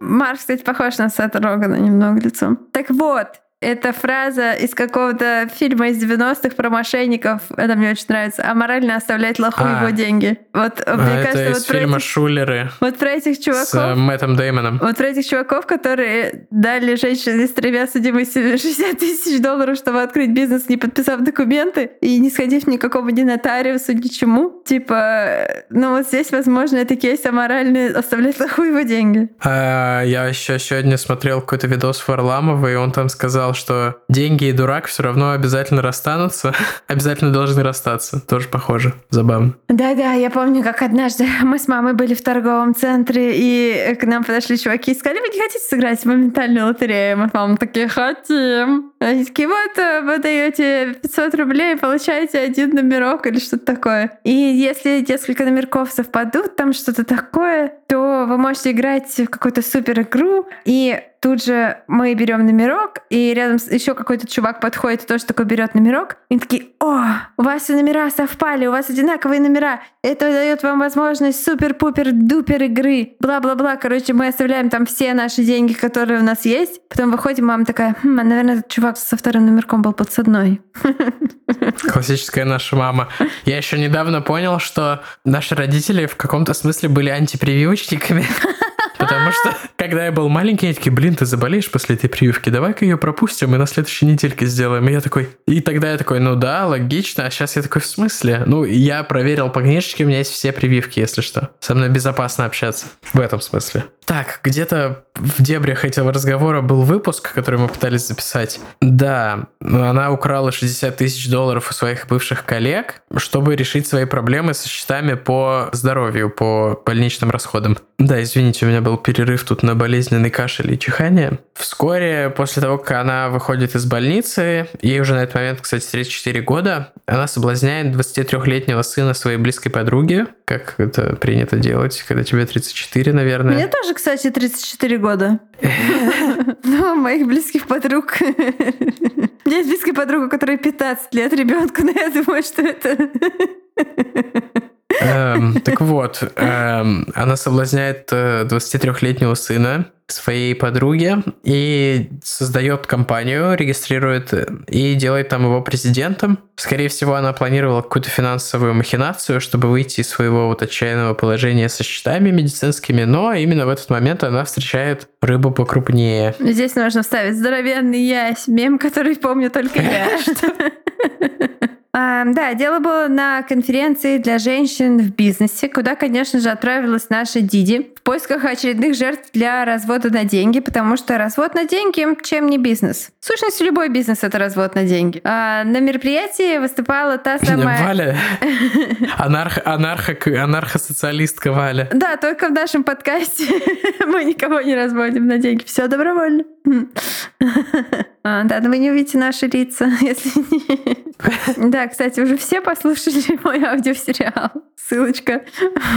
Марв, кстати, похож на Сета Рогана немного лицом. Так вот, это фраза из какого-то фильма из 90-х про мошенников. Это мне очень нравится. А морально оставлять лоху А. его деньги. Вот, А, мне это кажется, из вот фильма этих, «Шулеры» вот про этих с чуваков... э, Мэттом Деймоном. Вот про этих чуваков, которые дали женщине с тремя судимостями *laughs* 60 тысяч долларов, чтобы открыть бизнес, не подписав документы и не сходив ни к какому ни нотариусу, ничему. Типа, э, ну вот здесь, возможно, это кейс аморальный оставлять лоху его деньги. А, я еще сегодня смотрел какой-то видос Варламова, и он там сказал, что деньги и дурак все равно обязательно расстанутся. *laughs* обязательно должны расстаться. Тоже похоже. Забавно. Да-да, я помню, как однажды мы с мамой были в торговом центре, и к нам подошли чуваки и сказали, вы не хотите сыграть в моментальную лотерею? Мы с мамой такие, хотим. Они такие, вот, э, вы даете 500 рублей, получаете один номерок или что-то такое. И если несколько номерков совпадут, там что-то такое, то вы можете играть в какую-то супер игру, и Тут же мы берем номерок, и рядом еще какой-то чувак подходит и тоже такой берет номерок. И такие, о, у вас все номера совпали, у вас одинаковые номера. Это дает вам возможность супер-пупер-дупер игры. Бла-бла-бла. Короче, мы оставляем там все наши деньги, которые у нас есть. Потом выходим, мама такая, хм, а, наверное, этот чувак со вторым номерком был подсадной. *laughs* Классическая наша мама. Я еще недавно понял, что наши родители в каком-то смысле были антипрививочниками. *laughs* Потому что, *laughs* когда я был маленький, я такие, блин, ты заболеешь после этой прививки, давай-ка ее пропустим и на следующей недельке сделаем. И я такой, и тогда я такой, ну да, логично, а сейчас я такой, в смысле? Ну, я проверил по книжечке, у меня есть все прививки, если что. Со мной безопасно общаться. В этом смысле. Так, где-то в дебрях этого разговора был выпуск, который мы пытались записать. Да, она украла 60 тысяч долларов у своих бывших коллег, чтобы решить свои проблемы со счетами по здоровью, по больничным расходам. Да, извините, у меня был перерыв тут на болезненный кашель и чихание. Вскоре после того, как она выходит из больницы, ей уже на этот момент, кстати, 34 года, она соблазняет 23-летнего сына своей близкой подруги, как это принято делать, когда тебе 34, наверное. Мне тоже, кстати, 34 года. *laughs* Ну, моих близких подруг. У меня есть близкая подруга, которая 15 лет ребенку, но я думаю, что это... Эм, так вот, эм, она соблазняет 23-летнего э, сына своей подруги и создает компанию, регистрирует и делает там его президентом. Скорее всего, она планировала какую-то финансовую махинацию, чтобы выйти из своего вот отчаянного положения со счетами медицинскими, но именно в этот момент она встречает рыбу покрупнее. Здесь нужно вставить здоровенный ясь, мем, который помню только я. *laughs* *laughs* Да, дело было на конференции для женщин в бизнесе, куда, конечно же, отправилась наша Диди в поисках очередных жертв для развода на деньги, потому что развод на деньги чем не бизнес. В сущности, любой бизнес — это развод на деньги. А, на мероприятии выступала та самая... Валя. *laughs* Анарх, анархо, анархосоциалистка Валя. Да, только в нашем подкасте *laughs* мы никого не разводим на деньги. Все добровольно. *laughs* А, да, но вы не увидите наши лица, *laughs* если не... Да, кстати, уже все послушали *laughs* мой аудиосериал. Ссылочка.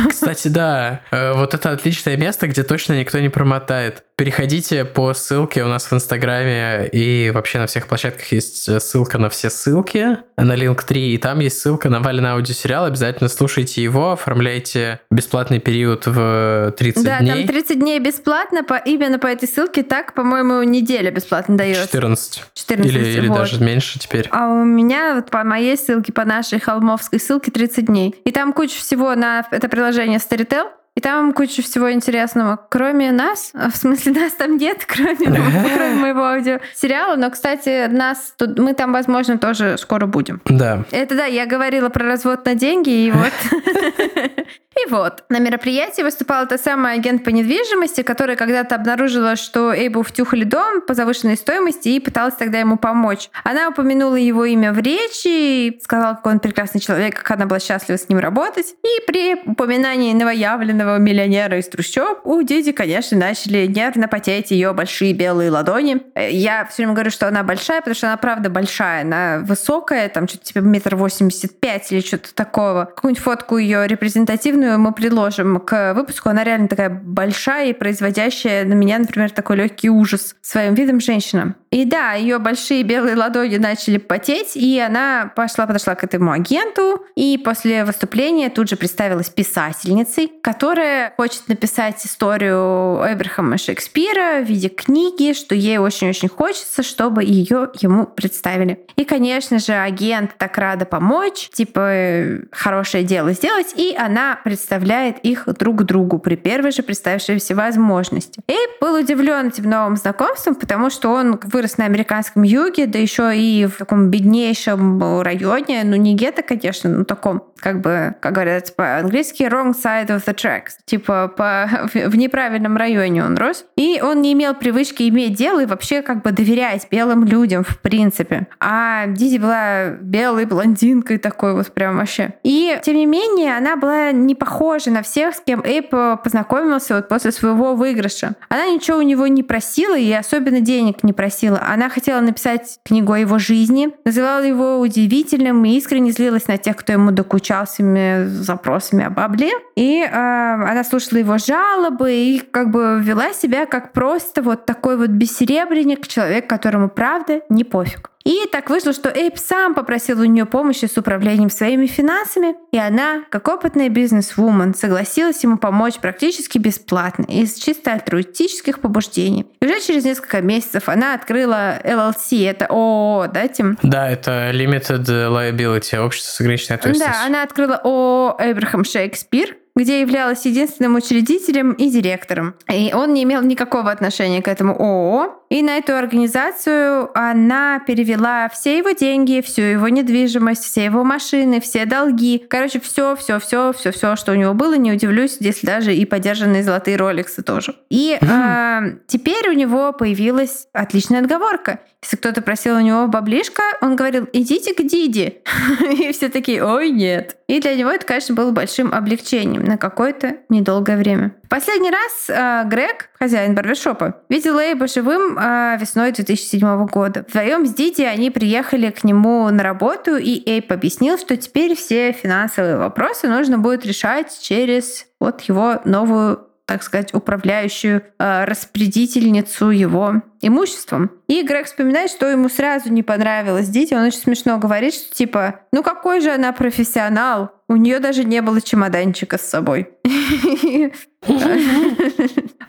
Кстати, да, э, вот это отличное место, где точно никто не промотает. Переходите по ссылке у нас в Инстаграме и вообще на всех площадках есть э, ссылка на все ссылки, на линк 3, и там есть ссылка на Вален аудиосериал. Обязательно слушайте его, оформляйте бесплатный период в 30 да, дней. Да, там 30 дней бесплатно, по, именно по этой ссылке так, по-моему, неделя бесплатно дает. 14. 14 или, или вот. даже меньше теперь. А у меня вот по моей ссылке, по нашей холмовской ссылке 30 дней. И там куча всего на это приложение Storytel. И там куча всего интересного. Кроме нас, а, в смысле нас там нет, *laughs* кроме, кроме моего аудиосериала. Но, кстати, нас тут, мы там, возможно, тоже скоро будем. Да. Это да, я говорила про развод на деньги, и вот *laughs* И вот, на мероприятии выступала та самая агент по недвижимости, которая когда-то обнаружила, что Эйбу втюхали дом по завышенной стоимости и пыталась тогда ему помочь. Она упомянула его имя в речи, сказала, какой он прекрасный человек, как она была счастлива с ним работать. И при упоминании новоявленного миллионера из трущоб у Диди, конечно, начали нервно потеть ее большие белые ладони. Я все время говорю, что она большая, потому что она правда большая. Она высокая, там что-то типа метр восемьдесят пять или что-то такого. Какую-нибудь фотку ее репрезентативную ссылочную мы предложим к выпуску. Она реально такая большая и производящая на меня, например, такой легкий ужас своим видом женщина. И да, ее большие белые ладони начали потеть, и она пошла, подошла к этому агенту, и после выступления тут же представилась писательницей, которая хочет написать историю Эбрахама Шекспира в виде книги, что ей очень-очень хочется, чтобы ее ему представили. И, конечно же, агент так рада помочь, типа хорошее дело сделать, и она представляет их друг другу при первой же представившейся возможности. И был удивлен этим новым знакомством, потому что он вырос на американском юге, да еще и в таком беднейшем районе, ну не гетто, конечно, но таком, как бы, как говорят по-английски, wrong side of the tracks, типа по, *laughs* в неправильном районе он рос. И он не имел привычки иметь дело и вообще как бы доверять белым людям в принципе. А Диди была белой блондинкой такой вот прям вообще. И тем не менее, она была не похожа похожа на всех, с кем Эйп э, познакомился вот после своего выигрыша. Она ничего у него не просила и особенно денег не просила. Она хотела написать книгу о его жизни, называла его удивительным и искренне злилась на тех, кто ему докучал своими запросами о бабле. И э, она слушала его жалобы и как бы вела себя как просто вот такой вот бессеребренник, человек, которому правда не пофиг. И так вышло, что Эйп сам попросил у нее помощи с управлением своими финансами, и она, как опытная бизнес-вумен, согласилась ему помочь практически бесплатно из чисто альтруистических побуждений. И уже через несколько месяцев она открыла LLC, это ООО, да, Тим? Да, это Limited Liability, общество с ограниченной ответственностью. Да, она открыла ООО Эбрахам Шекспир, где являлась единственным учредителем и директором. И он не имел никакого отношения к этому ООО. И на эту организацию она перевела все его деньги, всю его недвижимость, все его машины, все долги. Короче, все, все, все, все, все, что у него было. Не удивлюсь, если даже и подержанные золотые роликсы тоже. И э, теперь у него появилась отличная отговорка. Если кто-то просил у него баблишка, он говорил, идите к Диди. *laughs* И все такие, ой, нет. И для него это, конечно, было большим облегчением на какое-то недолгое время. Последний раз э, Грег, хозяин барбершопа, видел Эйба живым э, весной 2007 года. Вдвоем с Диди они приехали к нему на работу, и Эйб объяснил, что теперь все финансовые вопросы нужно будет решать через вот его новую так сказать, управляющую э, распорядительницу его имуществом. И Грег вспоминает, что ему сразу не понравилось Дити. Он очень смешно говорит, что типа, ну какой же она профессионал? У нее даже не было чемоданчика с собой.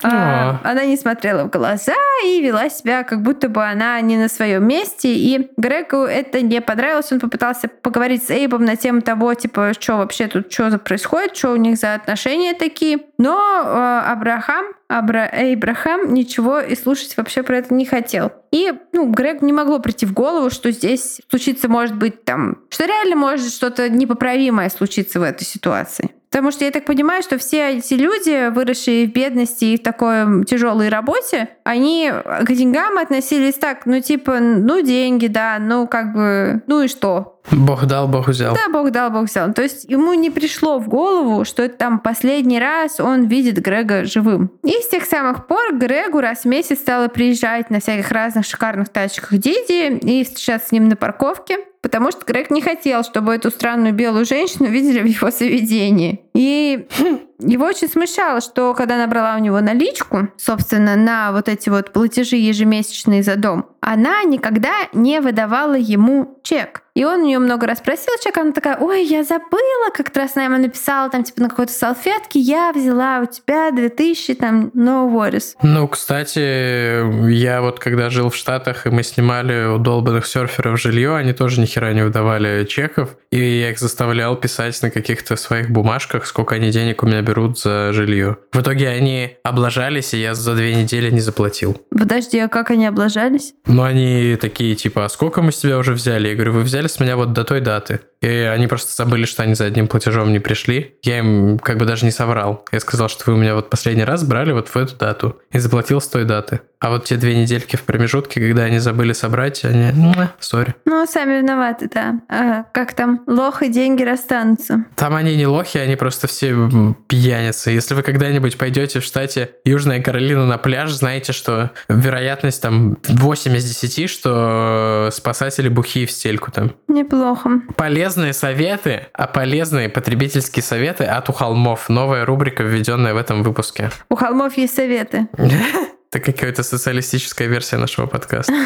А, она не смотрела в глаза и вела себя, как будто бы она не на своем месте. И Грегу это не понравилось. Он попытался поговорить с Эйбом на тему того, типа, что вообще тут, что происходит, что у них за отношения такие. Но э, Абрахам Абра Эйбрахам ничего и слушать вообще про это не хотел. И, ну, Грег не могло прийти в голову, что здесь случится, может быть, там, что реально может что-то непоправимое случиться в этой ситуации. Потому что я так понимаю, что все эти люди, выросшие в бедности и в такой тяжелой работе, они к деньгам относились так, ну типа, ну деньги, да, ну как бы, ну и что? Бог дал, Бог взял. Да, Бог дал, Бог взял. То есть ему не пришло в голову, что это там последний раз он видит Грега живым. И с тех самых пор Грегу раз в месяц стало приезжать на всяких разных шикарных тачках Диди и встречаться с ним на парковке потому что Грег не хотел, чтобы эту странную белую женщину видели в его заведении. И *clears throat* его очень смущало, что когда набрала у него наличку, собственно, на вот эти вот платежи ежемесячные за дом, она никогда не выдавала ему чек. И он у нее много раз просил чек, она такая, ой, я забыла, как раз она ему написала там типа на какой-то салфетке, я взяла у тебя 2000, там, no worries. Ну, кстати, я вот когда жил в Штатах, и мы снимали у долбанных серферов жилье, они тоже ни хера не выдавали чеков, и я их заставлял писать на каких-то своих бумажках, сколько они денег у меня берут за жилье. В итоге они облажались, и я за две недели не заплатил. Подожди, а как они облажались? Ну, они такие, типа, а сколько мы с тебя уже взяли? Я говорю, вы взяли с меня вот до той даты. И они просто забыли, что они за одним платежом не пришли. Я им как бы даже не соврал. Я сказал, что вы у меня вот последний раз брали вот в эту дату. И заплатил с той даты. А вот те две недельки в промежутке, когда они забыли собрать, они, ну, сори. Ну, сами виноваты, да. А как там, лох и деньги расстанутся. Там они не лохи, они просто все пьяницы. Если вы когда-нибудь пойдете в штате Южная Каролина на пляж, знаете, что вероятность там 8 из 10, что спасатели бухие в стельку там. Неплохо. Полезные советы, а полезные потребительские советы от у холмов. Новая рубрика, введенная в этом выпуске. У холмов есть советы. *laughs* Это какая-то социалистическая версия нашего подкаста. *laughs*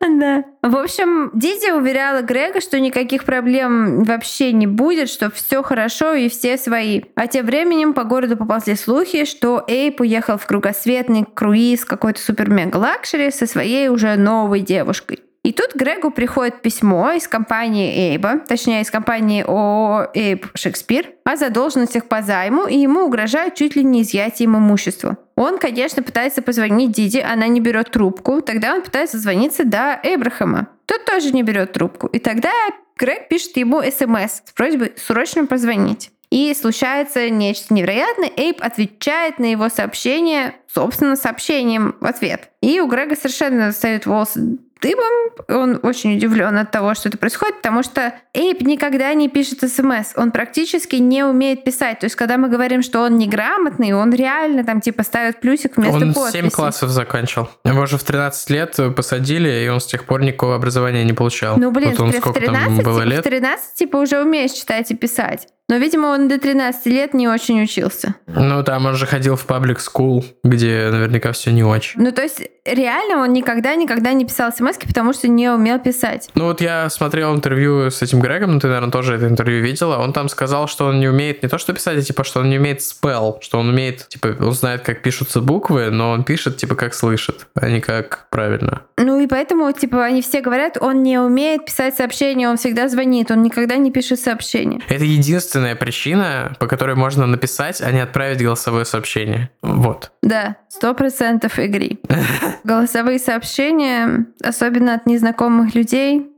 Да. В общем, Диди уверяла Грега, что никаких проблем вообще не будет, что все хорошо и все свои. А тем временем по городу поползли слухи, что Эйп уехал в кругосветный круиз какой-то супер-мега-лакшери со своей уже новой девушкой. И тут Грегу приходит письмо из компании Эйба, точнее из компании ООО Эйб Шекспир, о задолженностях по займу, и ему угрожают чуть ли не изъятием имущества. Он, конечно, пытается позвонить Диди, она не берет трубку. Тогда он пытается звониться до Эбрахама. Тот тоже не берет трубку. И тогда Грег пишет ему смс с просьбой срочно позвонить. И случается нечто невероятное. Эйп отвечает на его сообщение, собственно, сообщением в ответ. И у Грега совершенно достают волосы дыбом. Он очень удивлен от того, что это происходит, потому что Эйп никогда не пишет смс. Он практически не умеет писать. То есть, когда мы говорим, что он неграмотный, он реально там типа ставит плюсик вместо Он подписи. 7 классов закончил. Его же в 13 лет посадили, и он с тех пор никакого образования не получал. Ну, блин, вот он в сколько 13, там было в лет? 13 типа уже умеешь читать и писать. Но, видимо, он до 13 лет не очень учился. Ну, там он же ходил в паблик school, где наверняка все не очень. Ну, то есть, реально он никогда-никогда не писал смс потому что не умел писать. Ну вот я смотрел интервью с этим Грегом, ну ты, наверное, тоже это интервью видела. Он там сказал, что он не умеет не то что писать, а типа, что он не умеет spell, что он умеет, типа, он знает, как пишутся буквы, но он пишет, типа, как слышит, а не как правильно. Ну и поэтому, типа, они все говорят, он не умеет писать сообщения, он всегда звонит, он никогда не пишет сообщения. Это единственная причина, по которой можно написать, а не отправить голосовое сообщение. Вот. Да, сто процентов игри. *laughs* Голосовые сообщения, особенно от незнакомых людей,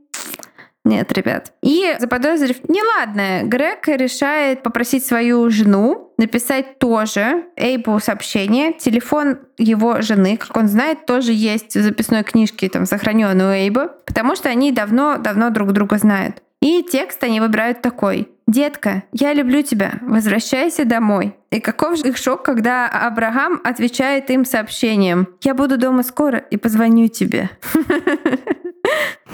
нет, ребят. И заподозрив неладное, Грег решает попросить свою жену написать тоже Эйбу сообщение. Телефон его жены, как он знает, тоже есть в записной книжке, там, сохраненной у Эйба, потому что они давно-давно друг друга знают. И текст они выбирают такой. «Детка, я люблю тебя. Возвращайся домой». И каков же их шок, когда Абрахам отвечает им сообщением. «Я буду дома скоро и позвоню тебе». *laughs*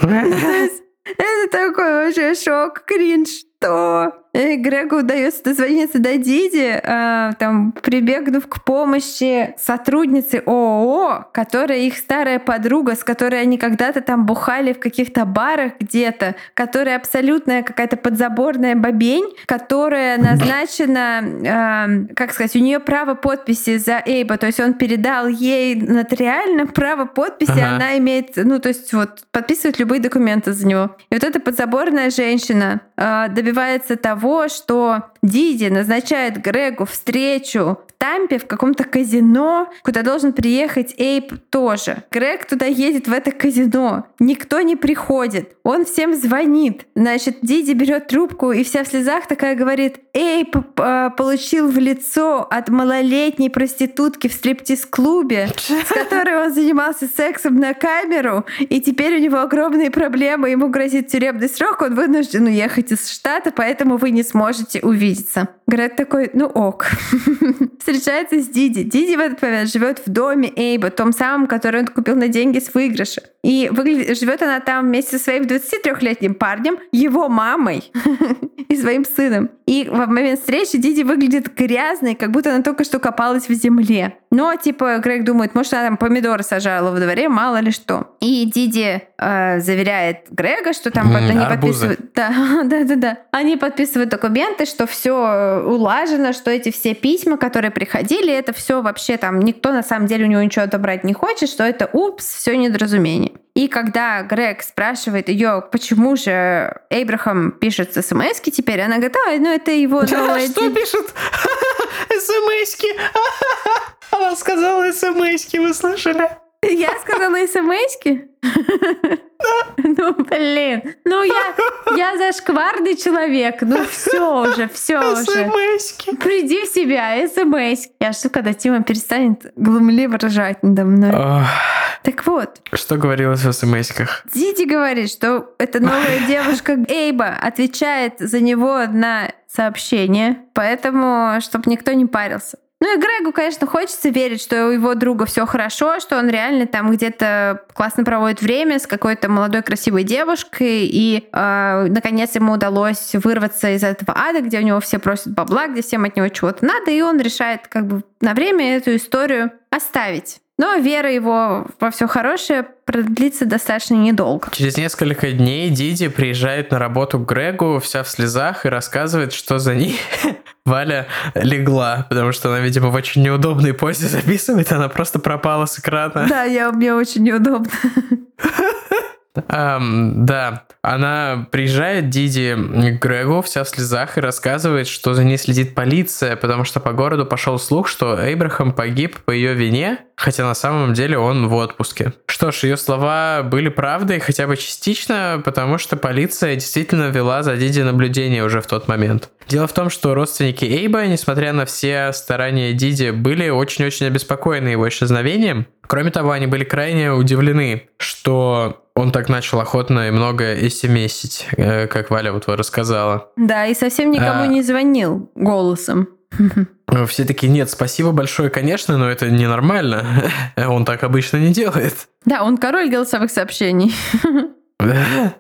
Это такой вообще шок, кринж, что Грегу удается дозвониться до Диди, э, там, прибегнув к помощи сотрудницы ООО, которая их старая подруга, с которой они когда-то там бухали в каких-то барах где-то, которая абсолютная какая-то подзаборная бабень, которая назначена, э, как сказать, у нее право подписи за Эйба, то есть он передал ей нотариально право подписи, Ага. она имеет, ну, то есть вот подписывает любые документы за него. И вот эта подзаборная женщина э, добивается того, что Диди назначает Грегу встречу Тампе в каком-то казино, куда должен приехать Эйп тоже. Грег туда едет в это казино. Никто не приходит. Он всем звонит. Значит, Диди берет трубку и вся в слезах такая говорит, Эйп э, получил в лицо от малолетней проститутки в стриптиз-клубе, с которой он занимался сексом на камеру, и теперь у него огромные проблемы, ему грозит тюремный срок, он вынужден уехать из штата, поэтому вы не сможете увидеться. Грег такой, ну ок. *laughs* Встречается с Диди. Диди в этот момент живет в доме Эйба, том самом, который он купил на деньги с выигрыша. И выглядит, живет она там вместе со своим 23-летним парнем, его мамой *laughs* и своим сыном. И в момент встречи Диди выглядит грязной, как будто она только что копалась в земле. Но, типа, Грег думает, может, она там помидоры сажала во дворе, мало ли что. И Диди э, заверяет Грега, что там М, они арбузы. подписывают... *laughs* Да, да, да, да. Они подписывают документы, что все улажено, что эти все письма, которые приходили, это все вообще там никто на самом деле у него ничего отобрать не хочет, что это упс, все недоразумение. И когда Грег спрашивает ее, почему же Эйбрахам пишет смс теперь, она говорит, а, ну это его *laughs* новое... Что пишет? *laughs* СМСки. *laughs* Она сказала СМСки, вы слышали? Я сказала смс Ну, блин. Ну, я, я зашкварный человек. Ну, все уже, все уже. СМСки. Приди в себя, смс. Я жду, когда Тима перестанет глумливо ржать надо мной. Так вот, Что говорилось в смсках? Диди говорит, что эта новая девушка Эйба отвечает за него на сообщение, поэтому, чтобы никто не парился. Ну и Грегу, конечно, хочется верить, что у его друга все хорошо, что он реально там где-то классно проводит время с какой-то молодой красивой девушкой, и э, наконец ему удалось вырваться из этого ада, где у него все просят бабла, где всем от него чего-то надо, и он решает как бы на время эту историю оставить. Но вера его во все хорошее продлится достаточно недолго. Через несколько дней Диди приезжает на работу к Грегу, вся в слезах, и рассказывает, что за ней *laughs* Валя легла, потому что она, видимо, в очень неудобной позе записывает, она просто пропала с экрана. Да, я, мне очень неудобно. *laughs* Ам, да, она приезжает, Диди, к Грегу, вся в слезах, и рассказывает, что за ней следит полиция, потому что по городу пошел слух, что Эйбрахам погиб по ее вине, хотя на самом деле он в отпуске. Что ж, ее слова были правдой хотя бы частично, потому что полиция действительно вела за Диди наблюдение уже в тот момент. Дело в том, что родственники Эйба, несмотря на все старания Диди, были очень-очень обеспокоены его исчезновением. Кроме того, они были крайне удивлены, что он так начал охотно и много смсить, э, как Валя вот рассказала. Да, и совсем никому А. не звонил голосом. Все таки нет, спасибо большое, конечно, но это ненормально. *laughs* Он так обычно не делает. Да, он король голосовых сообщений. *laughs*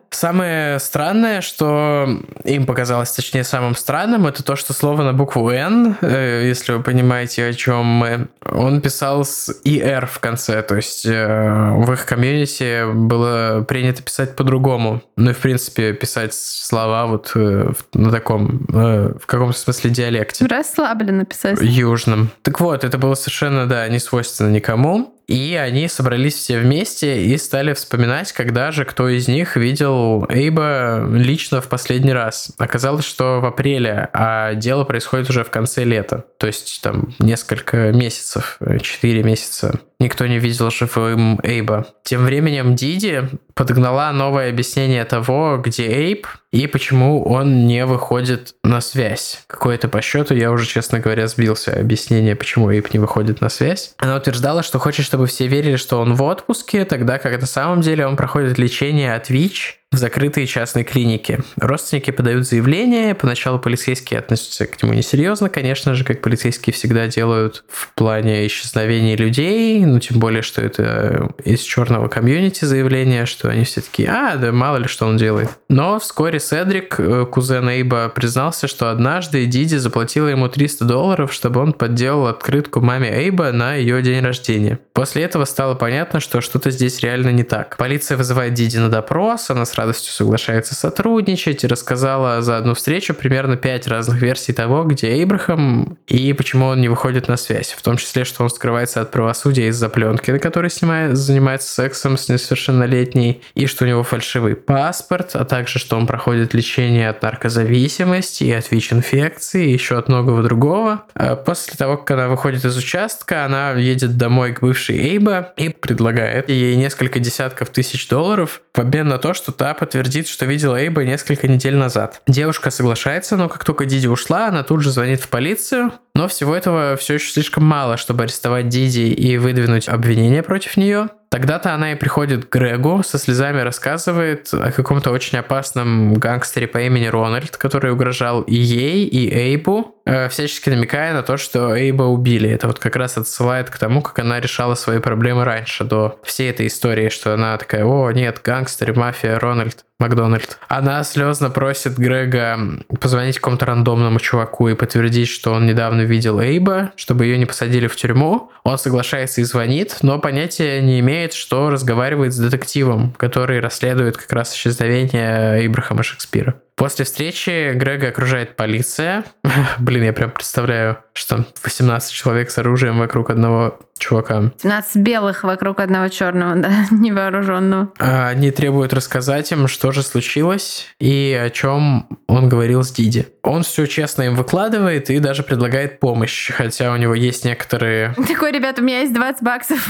Самое странное, что им показалось, точнее, самым странным, это то, что слово на букву «Н», э, если вы понимаете, о чем мы, он писал с «ИР» в конце, то есть э, в их комьюнити было принято писать по-другому. Ну и, в принципе, писать слова вот э, на таком, в каком-то смысле диалекте. Расслабленно писать. Южным. Так вот, это было совершенно, да, не свойственно никому. И они собрались все вместе и стали вспоминать, когда же кто из них видел Эйба лично в последний раз. Оказалось, что в апреле, а дело происходит уже в конце лета. То есть там несколько месяцев, 4 месяца. Никто не видел живым Эйба. Тем временем Диди подогнала новое объяснение того, где Эйб и почему он не выходит на связь. Какое-то по счету я уже, честно говоря, сбился объяснение, почему Эйб не выходит на связь. Она утверждала, что хочет, чтобы все верили, что он в отпуске, тогда как на самом деле он проходит лечение от ВИЧ в закрытой частной клинике. Родственники подают заявление, поначалу полицейские относятся к нему несерьезно, конечно же, как полицейские всегда делают в плане исчезновения людей, ну, тем более, что это из черного комьюнити заявление, что они все такие, а, да мало ли, что он делает. Но вскоре Седрик, э, кузен Эйба, признался, что однажды Диди заплатила ему 300 долларов, чтобы он подделал открытку маме Эйба на ее день рождения. После этого стало понятно, что что-то здесь реально не так. Полиция вызывает Диди на допрос, она с радостью соглашается сотрудничать и рассказала за одну встречу примерно пять разных версий того, где Эйбрахам и почему он не выходит на связь. В том числе, что он скрывается от правосудия из-за пленки, на которой снимает, занимается сексом с несовершеннолетней, и что у него фальшивый паспорт, а также, что он проходит лечение от наркозависимости и от ВИЧ-инфекции, и еще от многого другого. А После того, как она выходит из участка, она едет домой к бывшей Эйба и предлагает ей несколько десятков тысяч долларов в обмен на то, что та подтвердит, что видела Эйба несколько недель назад. Девушка соглашается, но как только Диди ушла, она тут же звонит в полицию, но всего этого все еще слишком мало, чтобы арестовать Диди и выдвинуть обвинение против нее. Тогда-то она и приходит к Грегу, со слезами рассказывает о каком-то очень опасном гангстере по имени Рональд, который угрожал и ей, и Эйбу, э, всячески намекая на то, что Эйба убили. Это вот как раз отсылает к тому, как она решала свои проблемы раньше, до всей этой истории, что она такая, о, нет, гангстер, мафия, Рональд. Макдональд. Она слезно просит Грега позвонить какому-то рандомному чуваку и подтвердить, что он недавно видел Эйба, чтобы ее не посадили в тюрьму. Он соглашается и звонит, но понятия не имеет, что разговаривает с детективом, который расследует как раз исчезновение Ибрахама Шекспира. После встречи Грега окружает полиция. *laughs* Блин, я прям представляю, что там 18 человек с оружием вокруг одного чувака. 17 белых вокруг одного черного, *laughs* да, невооруженного. А, Они требуют рассказать им, что же случилось и о чем он говорил с Диди. Он все честно им выкладывает и даже предлагает помощь, хотя у него есть некоторые... Такой, ребят, у меня есть 20 баксов.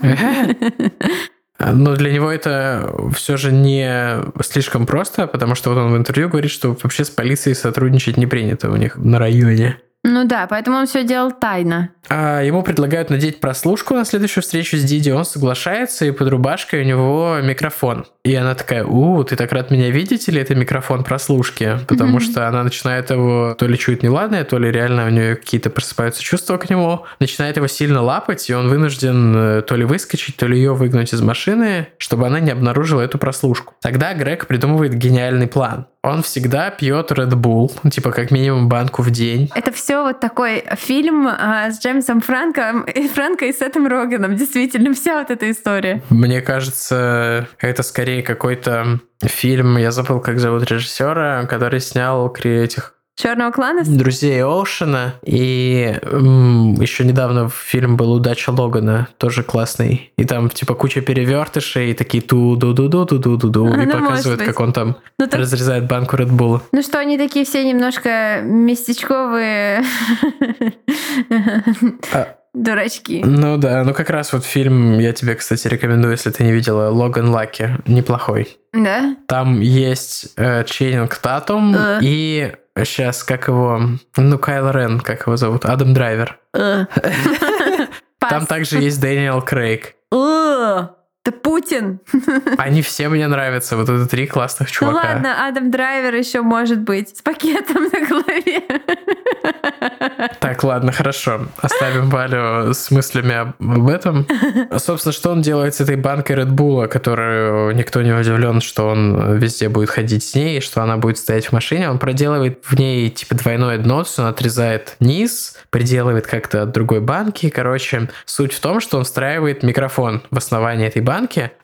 *laughs* Но для него это все же не слишком просто, потому что вот он в интервью говорит, что вообще с полицией сотрудничать не принято у них на районе. Ну да, поэтому он все делал тайно. А ему предлагают надеть прослушку на следующую встречу с Диди, он соглашается, и под рубашкой у него микрофон. И она такая, у, ты так рад меня видеть, или это микрофон прослушки? Потому Мгм. что она начинает его то ли чует неладное, то ли реально у нее какие-то просыпаются чувства к нему, начинает его сильно лапать, и он вынужден э, то ли выскочить, то ли ее выгнать из машины, чтобы она не обнаружила эту прослушку. Тогда Грег придумывает гениальный план. Он всегда пьет Red Bull, типа как минимум банку в день. Это все вот такой фильм а, с Джеймсом Франком *laughs* и Франко и Сетом Роганом. Действительно, вся вот эта история. Мне кажется, это скорее какой-то фильм, я забыл, как зовут режиссера, который снял кри- этих Черного клана? друзей Оушена. И м, еще недавно фильм был Удача Логана, тоже классный. И там типа куча перевертышей, и такие ту ду ду ду ду ду ду ду А, и ну, показывают, как он там Ну, так- разрезает банку Red Bull. ну что, они такие все немножко местечковые. А, дурачки. Ну да, ну как раз вот фильм я тебе, кстати, рекомендую, если ты не видела, Logan Lucky, неплохой. Да? Там есть э, Чейнинг Татум Э. и сейчас, как его, ну Кайло Рен, как его зовут, Адам Драйвер. Э. *laughs* Там также есть Дэниел Крейг. Это Путин. *laughs* Они все мне нравятся, вот это три классных Ну чувака. ладно, Адам Драйвер еще может быть. С пакетом на голове. *laughs* Так, ладно, хорошо. Оставим Валю с мыслями об этом. *laughs* Собственно, что он делает с этой банкой Red Bull, которую никто не удивлен, что он везде будет ходить с ней, что она будет стоять в машине. Он проделывает в ней типа двойное дно, он отрезает низ, приделывает как-то от другой банки. Короче, суть в том, что он встраивает микрофон в основании этой банки,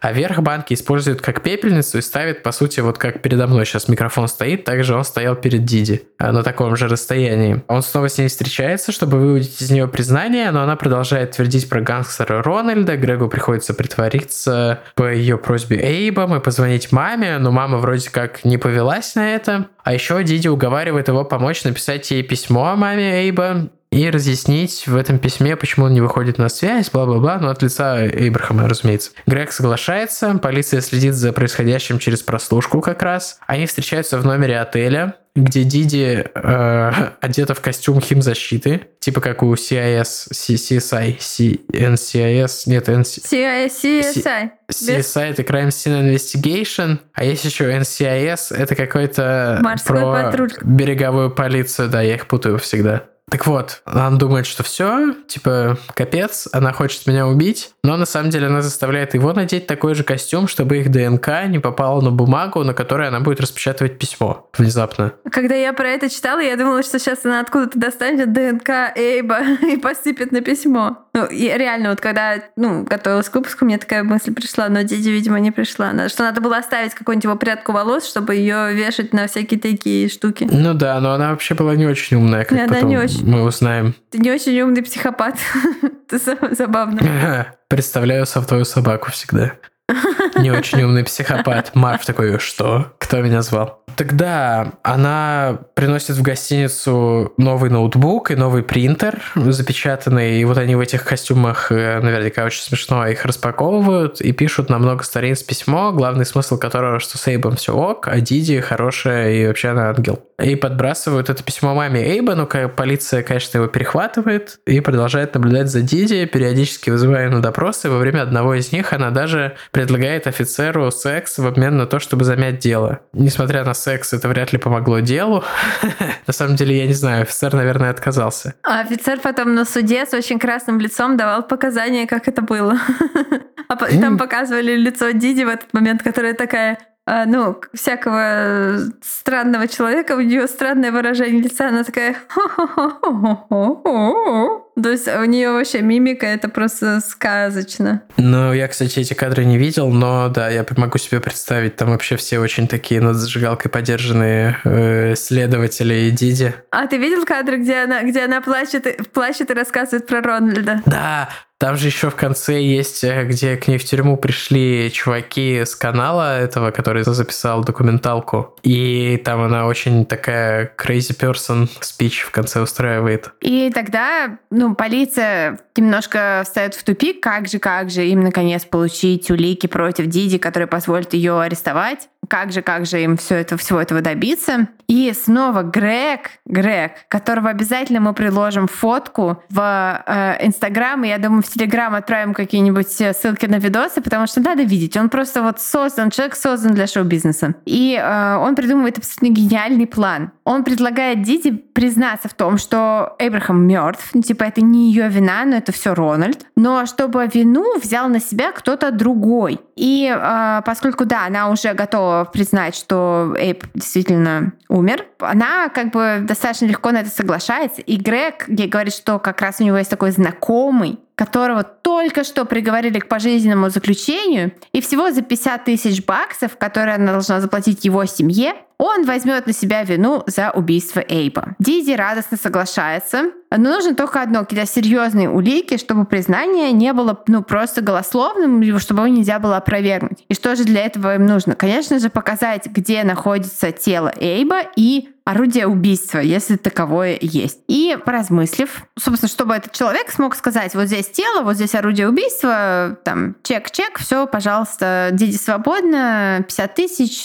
а верх банки использует как пепельницу и ставит, по сути, вот как передо мной сейчас микрофон стоит, также он стоял перед Диди а, на таком же расстоянии. Он снова с ней встречается, чтобы выудить из нее признание, но она продолжает твердить про гангстера Рональда. Грегу приходится притвориться по ее просьбе Эйбом и позвонить маме, но мама вроде как не повелась на это. А еще Диди уговаривает его помочь написать ей письмо маме Эйба и разъяснить в этом письме, почему он не выходит на связь, бла-бла-бла, но от лица Эйбрахама, разумеется. Грег соглашается, полиция следит за происходящим через прослушку как раз. Они встречаются в номере отеля, где Диди э, *laughs* одета в костюм химзащиты, типа как у CIS, CSI, NCIS, нет, NC, CSI. CSI это Crime Scene Investigation, а есть еще NCIS, это какой-то Морской про патруль. береговую полицию, да, я их путаю всегда. Так вот, она думает, что все, типа, капец, она хочет меня убить, но на самом деле она заставляет его надеть такой же костюм, чтобы их ДНК не попало на бумагу, на которой она будет распечатывать письмо внезапно. Когда я про это читала, я думала, что сейчас она откуда-то достанет ДНК Эйба *laughs* и посыпет на письмо. Ну, и реально, вот когда, ну, готовилась к выпуску, мне такая мысль пришла, но Диди, видимо, не пришла. Что надо было оставить какую-нибудь его прядку волос, чтобы ее вешать на всякие такие штуки. Ну да, но она вообще была не очень умная, как Да, потом не очень. Мы узнаем. Ты не очень умный психопат. *laughs* Это за- забавно. *laughs* Представляю твою собаку всегда. Не очень умный психопат. Марв такой, что? Кто меня звал? Тогда она приносит в гостиницу новый ноутбук и новый принтер запечатанный. И вот они в этих костюмах, э, наверняка очень смешно, их распаковывают и пишут на много страниц письмо, главный смысл которого, что с Эйбом все ок, а Диди хорошая и вообще она ангел. И подбрасывают это письмо маме Эйба, но полиция, конечно, его перехватывает и продолжает наблюдать за Диди, периодически вызывая на допросы. Во время одного из них она даже предлагает офицеру секс в обмен на то, чтобы замять дело. Несмотря на секс, это вряд ли помогло делу. *laughs* На самом деле, я не знаю, офицер, наверное, отказался. А офицер потом на суде с очень красным лицом давал показания, как это было. *laughs* А там показывали лицо Диди в этот момент, которая такая, ну, к- всякого э, странного человека, у нее странное выражение лица, она такая... То есть у нее вообще мимика, это просто сказочно. Ну, я, кстати, эти кадры не видел, но да, я могу себе представить, там вообще все очень такие над зажигалкой подержанные э, следователи и Диди. А ты видел кадры, где она, где она плачет, плачет и рассказывает про Рональда? Да, там же еще в конце есть, э, где к ней в тюрьму пришли чуваки с канала этого, который записал документалку. И там она очень такая crazy person speech в конце устраивает. И тогда, ну, полиция немножко встает в тупик, как же, как же им наконец получить улики против Диди, которые позволят ее арестовать. Как же, как же им все это, всего этого добиться. И снова Грег, Грег, которого обязательно мы приложим фотку в э, Инстаграм, и я думаю, в Телеграм отправим какие-нибудь э, ссылки на видосы, потому что надо видеть. Он просто вот создан, человек создан для шоу-бизнеса. И э, он придумывает абсолютно гениальный план. Он предлагает Диди признаться в том, что Эбрахам мертв, ну, типа это не ее вина, но это все Рональд, но чтобы вину взял на себя кто-то другой. И э, поскольку, да, она уже готова признать, что Эйб действительно умер, она как бы достаточно легко на это соглашается, и Грег ей говорит, что как раз у него есть такой знакомый, которого только что приговорили к пожизненному заключению, и всего за 50 тысяч баксов, которые она должна заплатить его семье, он возьмет на себя вину за убийство Эйба. Диди радостно соглашается, но нужно только одно, какие-то серьезные улики, чтобы признание не было ну, просто голословным, или чтобы его нельзя было опровергнуть. И что же для этого им нужно? Конечно же, показать, где находится тело Эйба и орудие убийства, если таковое есть. И поразмыслив, собственно, чтобы этот человек смог сказать, вот здесь тело, вот здесь орудие убийства, там, чек-чек, все, пожалуйста, дети свободно, 50 тысяч,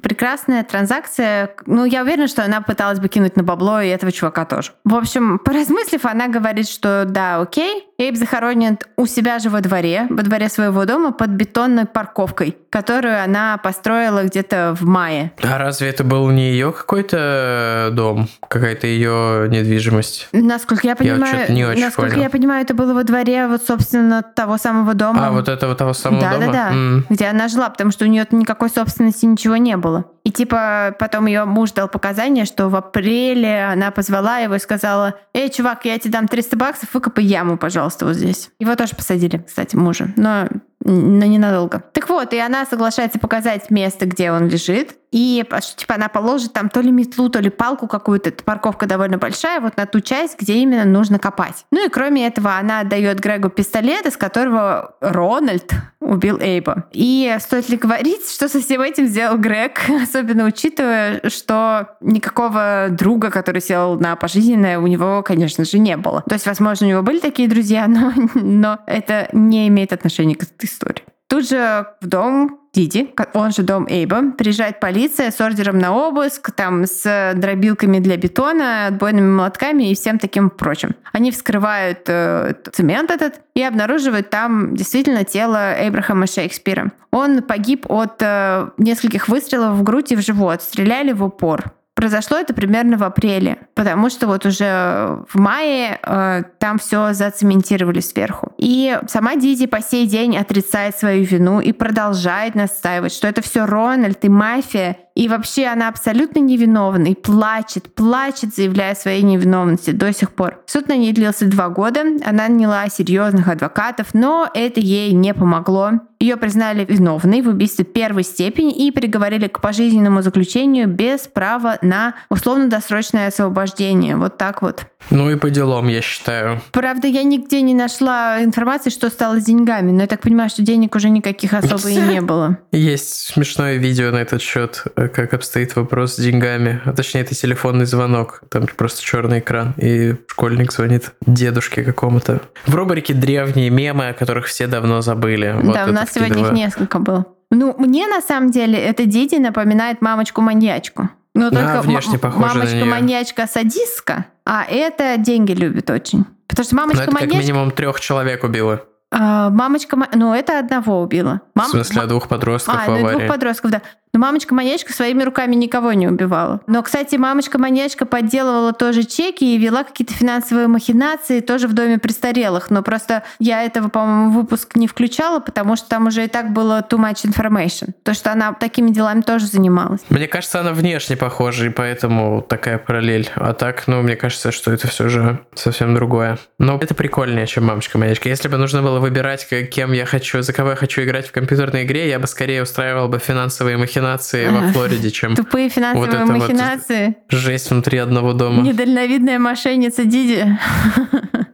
прекрасная транзакция. Ну, я уверена, что она пыталась бы кинуть на бабло и этого чувака тоже. В общем, *laughs* поразмыслив, она говорит, что да, окей, Эйб захоронен у себя же во дворе, во дворе своего дома под бетонной парковкой, которую она построила где-то в мае. А разве это был не ее какой-то дом, какая-то ее недвижимость? Насколько я понимаю, я не очень насколько понял. я понимаю, это было во дворе вот собственно того самого дома. А, вот этого того самого да, дома? Да, да, М. где она жила, потому что у нее никакой собственности ничего не было. И типа потом ее муж дал показания, что в апреле она позвала его и сказала, эй, чувак, я тебе дам 300 баксов, выкопай яму, пожалуйста, вот здесь. Его тоже посадили, кстати, мужа, но, но ненадолго. Так вот, и она соглашается показать место, где он лежит, и типа она положит там то ли метлу, то ли палку какую-то, эта парковка довольно большая, вот на ту часть, где именно нужно копать. Ну и кроме этого, она отдает Грегу пистолет, из которого Рональд убил Эйба. И стоит ли говорить, что со всем этим сделал Грег, *laughs* особенно учитывая, что никакого друга, который сел на пожизненное, у него, конечно же, не было. То есть, возможно, у него были такие друзья, *laughs* но, но это не имеет отношения к этой истории. Тут же в дом Диди, он же дом Эйба, приезжает полиция с ордером на обыск, там с дробилками для бетона, отбойными молотками и всем таким прочим. Они вскрывают э, цемент этот и обнаруживают там действительно тело Эйбрахама Шекспира. Он погиб от э, нескольких выстрелов в грудь и в живот, стреляли в упор. Произошло это примерно в апреле, потому что вот уже в мае э, там все зацементировали сверху. И сама Диди по сей день отрицает свою вину и продолжает настаивать, что это все Рональд и мафия, и вообще она абсолютно невиновна и плачет, плачет, заявляя о своей невиновности до сих пор. Суд на ней длился два года, она наняла серьезных адвокатов, но это ей не помогло. Ее признали виновной в убийстве первой степени и приговорили к пожизненному заключению без права на условно-досрочное освобождение. Вот так вот. Ну и по делам, я считаю. Правда, я нигде не нашла информации, что стало с деньгами, но я так понимаю, что денег уже никаких особо и не *laughs* было. Есть смешное видео на этот счет, как обстоит вопрос с деньгами. А точнее, это телефонный звонок. Там просто черный экран, и школьник звонит дедушке какому-то. В рубрике древние мемы, о которых все давно забыли. Вот да, у это нас сегодня их несколько было. Ну, мне на самом деле эта Диди напоминает мамочку-маньячку. Но только внешне ма- похожа на неё. мамочка-маньячка-садистка, а это деньги любит очень. Потому что Ну, это как мамочка-маньячка... минимум трех человек убило. А, мамочка... Ну, это одного убила. Мам- В смысле, а двух подростков А, в ну аварии. двух подростков, да. Но мамочка-маньячка своими руками никого не убивала. Но, кстати, мамочка-маньячка подделывала тоже чеки и вела какие-то финансовые махинации тоже в доме престарелых. Но просто я этого, по-моему, выпуск не включала, потому что там уже и так было too much information. То, что она такими делами тоже занималась. Мне кажется, она внешне похожа, и поэтому такая параллель. А так, ну, мне кажется, что это все же совсем другое. Но это прикольнее, чем мамочка-маньячка. Если бы нужно было выбирать, кем я хочу, за кого я хочу играть в компьютерной игре, я бы скорее устраивал бы финансовые махинации во Флориде, чем Тупые финансовые это вот махинации. жесть внутри одного дома. Недальновидная мошенница Диди. *laughs*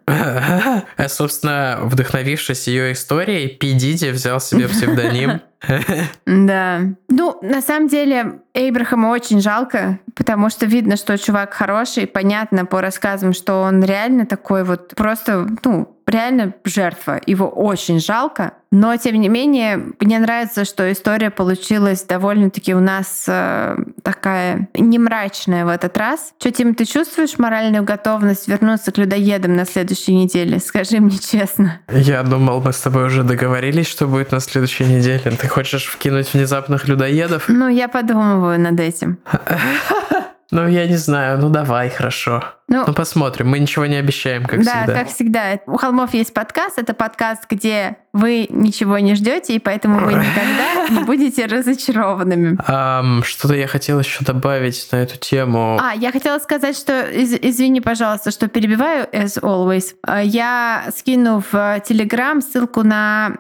А, Собственно, вдохновившись ее историей, Пи Диди взял себе псевдоним. *laughs* *laughs* Да. Ну, на самом деле, Эйбрахама очень жалко, потому что видно, что чувак хороший, понятно по рассказам, что он реально такой вот просто, ну, реально жертва. Его очень жалко. Но, тем не менее, мне нравится, что история получилась довольно-таки у нас э, такая не мрачная в этот раз. Что, Тим, ты чувствуешь моральную готовность вернуться к людоедам на следующей неделе? *laughs* Скажи мне честно. Я думал, мы с тобой уже договорились, что будет на следующей неделе. Ты хочешь вкинуть внезапных людоедов? Ну, я подумываю над этим. *laughs* Ну, я не знаю. Ну, давай, хорошо. Ну, Ну, посмотрим. Мы ничего не обещаем, как да, всегда. как всегда. У холмов есть подкаст. Это подкаст, где вы ничего не ждете, и поэтому вы никогда не будете разочарованными. Что-то я хотел еще добавить на эту тему. А, я хотела сказать, что из- извини, пожалуйста, что перебиваю, as always. А, Я скину в Телеграм ссылку на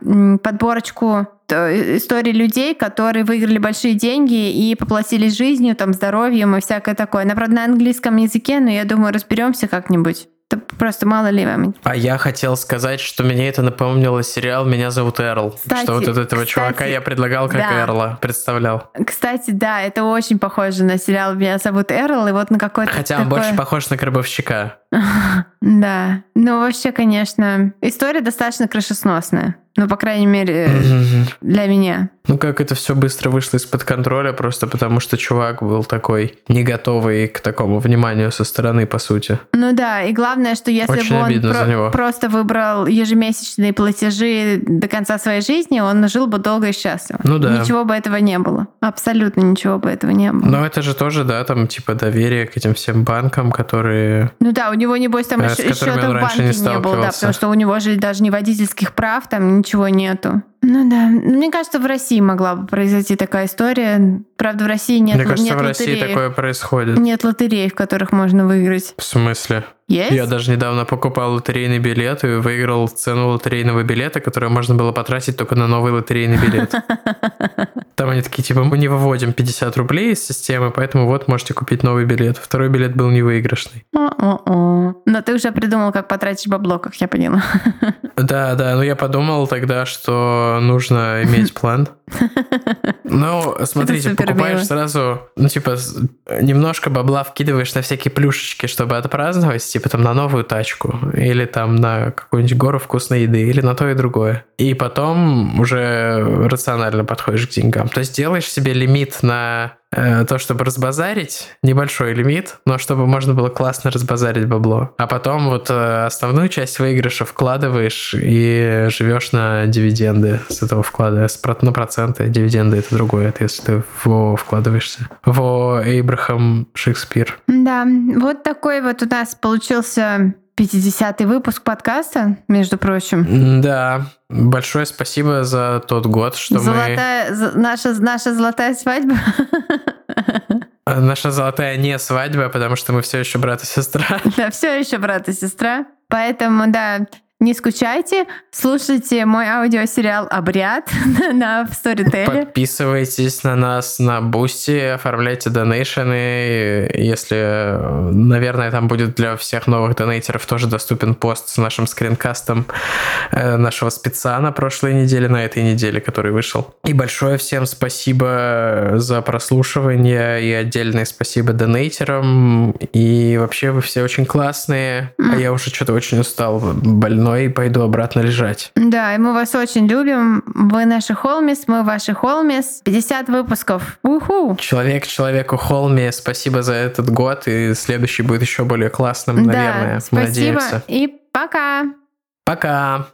подборочку т- историй людей, которые выиграли большие деньги и поплатились жизнью, там, здоровьем и всякое такое. Она, правда, на английском языке, но я думаю, разберемся как-нибудь. Это просто мало ли вам. А я хотел сказать, что мне это напомнило сериал «Меня зовут Эрл». Кстати, что вот от этого кстати, чувака я предлагал как да. Эрла, представлял. Кстати, да, это очень похоже на сериал «Меня зовут Эрл», и вот на какой-то Хотя он такое- больше похож на Гробовщика. *laughs* Да. Ну, вообще, конечно, история достаточно крышесносная. Ну, по крайней мере, Мгм. для меня. Ну, как это все быстро вышло из-под контроля, просто потому что чувак был такой не готовый к такому вниманию со стороны, по сути. Ну да, и главное, что если Очень бы он за него. просто выбрал ежемесячные платежи до конца своей жизни, он жил бы долго и счастливо. Ну да. Ничего бы этого не было. Абсолютно ничего бы этого не было. Но это же тоже, да, там, типа, доверие к этим всем банкам, которые... Ну да, у него, небось, там Э, счета в банке не не, было, да, потому что у него же даже ни водительских прав, там ничего нету. Ну да. Мне кажется, в России могла бы произойти такая история. Правда, в России нет, Мне кажется, нет в России лотереев. такое происходит. Нет лотерей, в которых можно выиграть. В смысле? Есть? Я даже недавно покупал лотерейный билет и выиграл цену лотерейного билета, которую можно было потратить только на новый лотерейный билет. *laughs* Там они такие, типа, мы не выводим 50 рублей из системы, поэтому вот можете купить новый билет. Второй билет был невыигрышный. О-о-о. Но ты уже придумал, как потратить бабло, как я поняла. *laughs* Да, да, ну я подумал тогда, что нужно иметь *laughs* план. Ну, смотрите, покупаешь мило. сразу, ну, типа, немножко бабла вкидываешь на всякие плюшечки, чтобы отпраздновать, типа, там, на новую тачку, или там на какую-нибудь гору вкусной еды, или на то и другое. И потом уже рационально подходишь к деньгам. То есть делаешь себе лимит на то, чтобы разбазарить, небольшой лимит, но чтобы можно было классно разбазарить бабло. А потом вот э, основную часть выигрыша вкладываешь и живешь на дивиденды с этого вклада, на проценты. Дивиденды это другое, это если ты во вкладываешься. Во Эйбрахам Шекспир. Да, вот такой вот у нас получился 50-й выпуск подкаста, между прочим. Да, большое спасибо за тот год, что мы... Золотая, з- наша, наша золотая свадьба. *laughs* Наша золотая не свадьба, потому что мы все еще брат и сестра. Да, все еще брат и сестра. Поэтому, да, не скучайте, слушайте мой аудиосериал «Обряд» *laughs* на Storytel. Подписывайтесь на нас на Бусти, оформляйте донейшены. Если, наверное, там будет для всех новых донейтеров тоже доступен пост с нашим скринкастом э, нашего спеца на прошлой неделе, на этой неделе, который вышел. И большое всем спасибо за прослушивание и отдельное спасибо донейтерам. И вообще вы все очень классные. А я уже что-то очень устал, больной, и пойду обратно лежать. Да, и мы вас очень любим. Вы наши холмис, мы ваши холмис. 50 выпусков. Уху! Человек человеку холме, спасибо за этот год, и следующий будет еще более классным, наверное. да, Мы спасибо надеемся. и пока! Пока!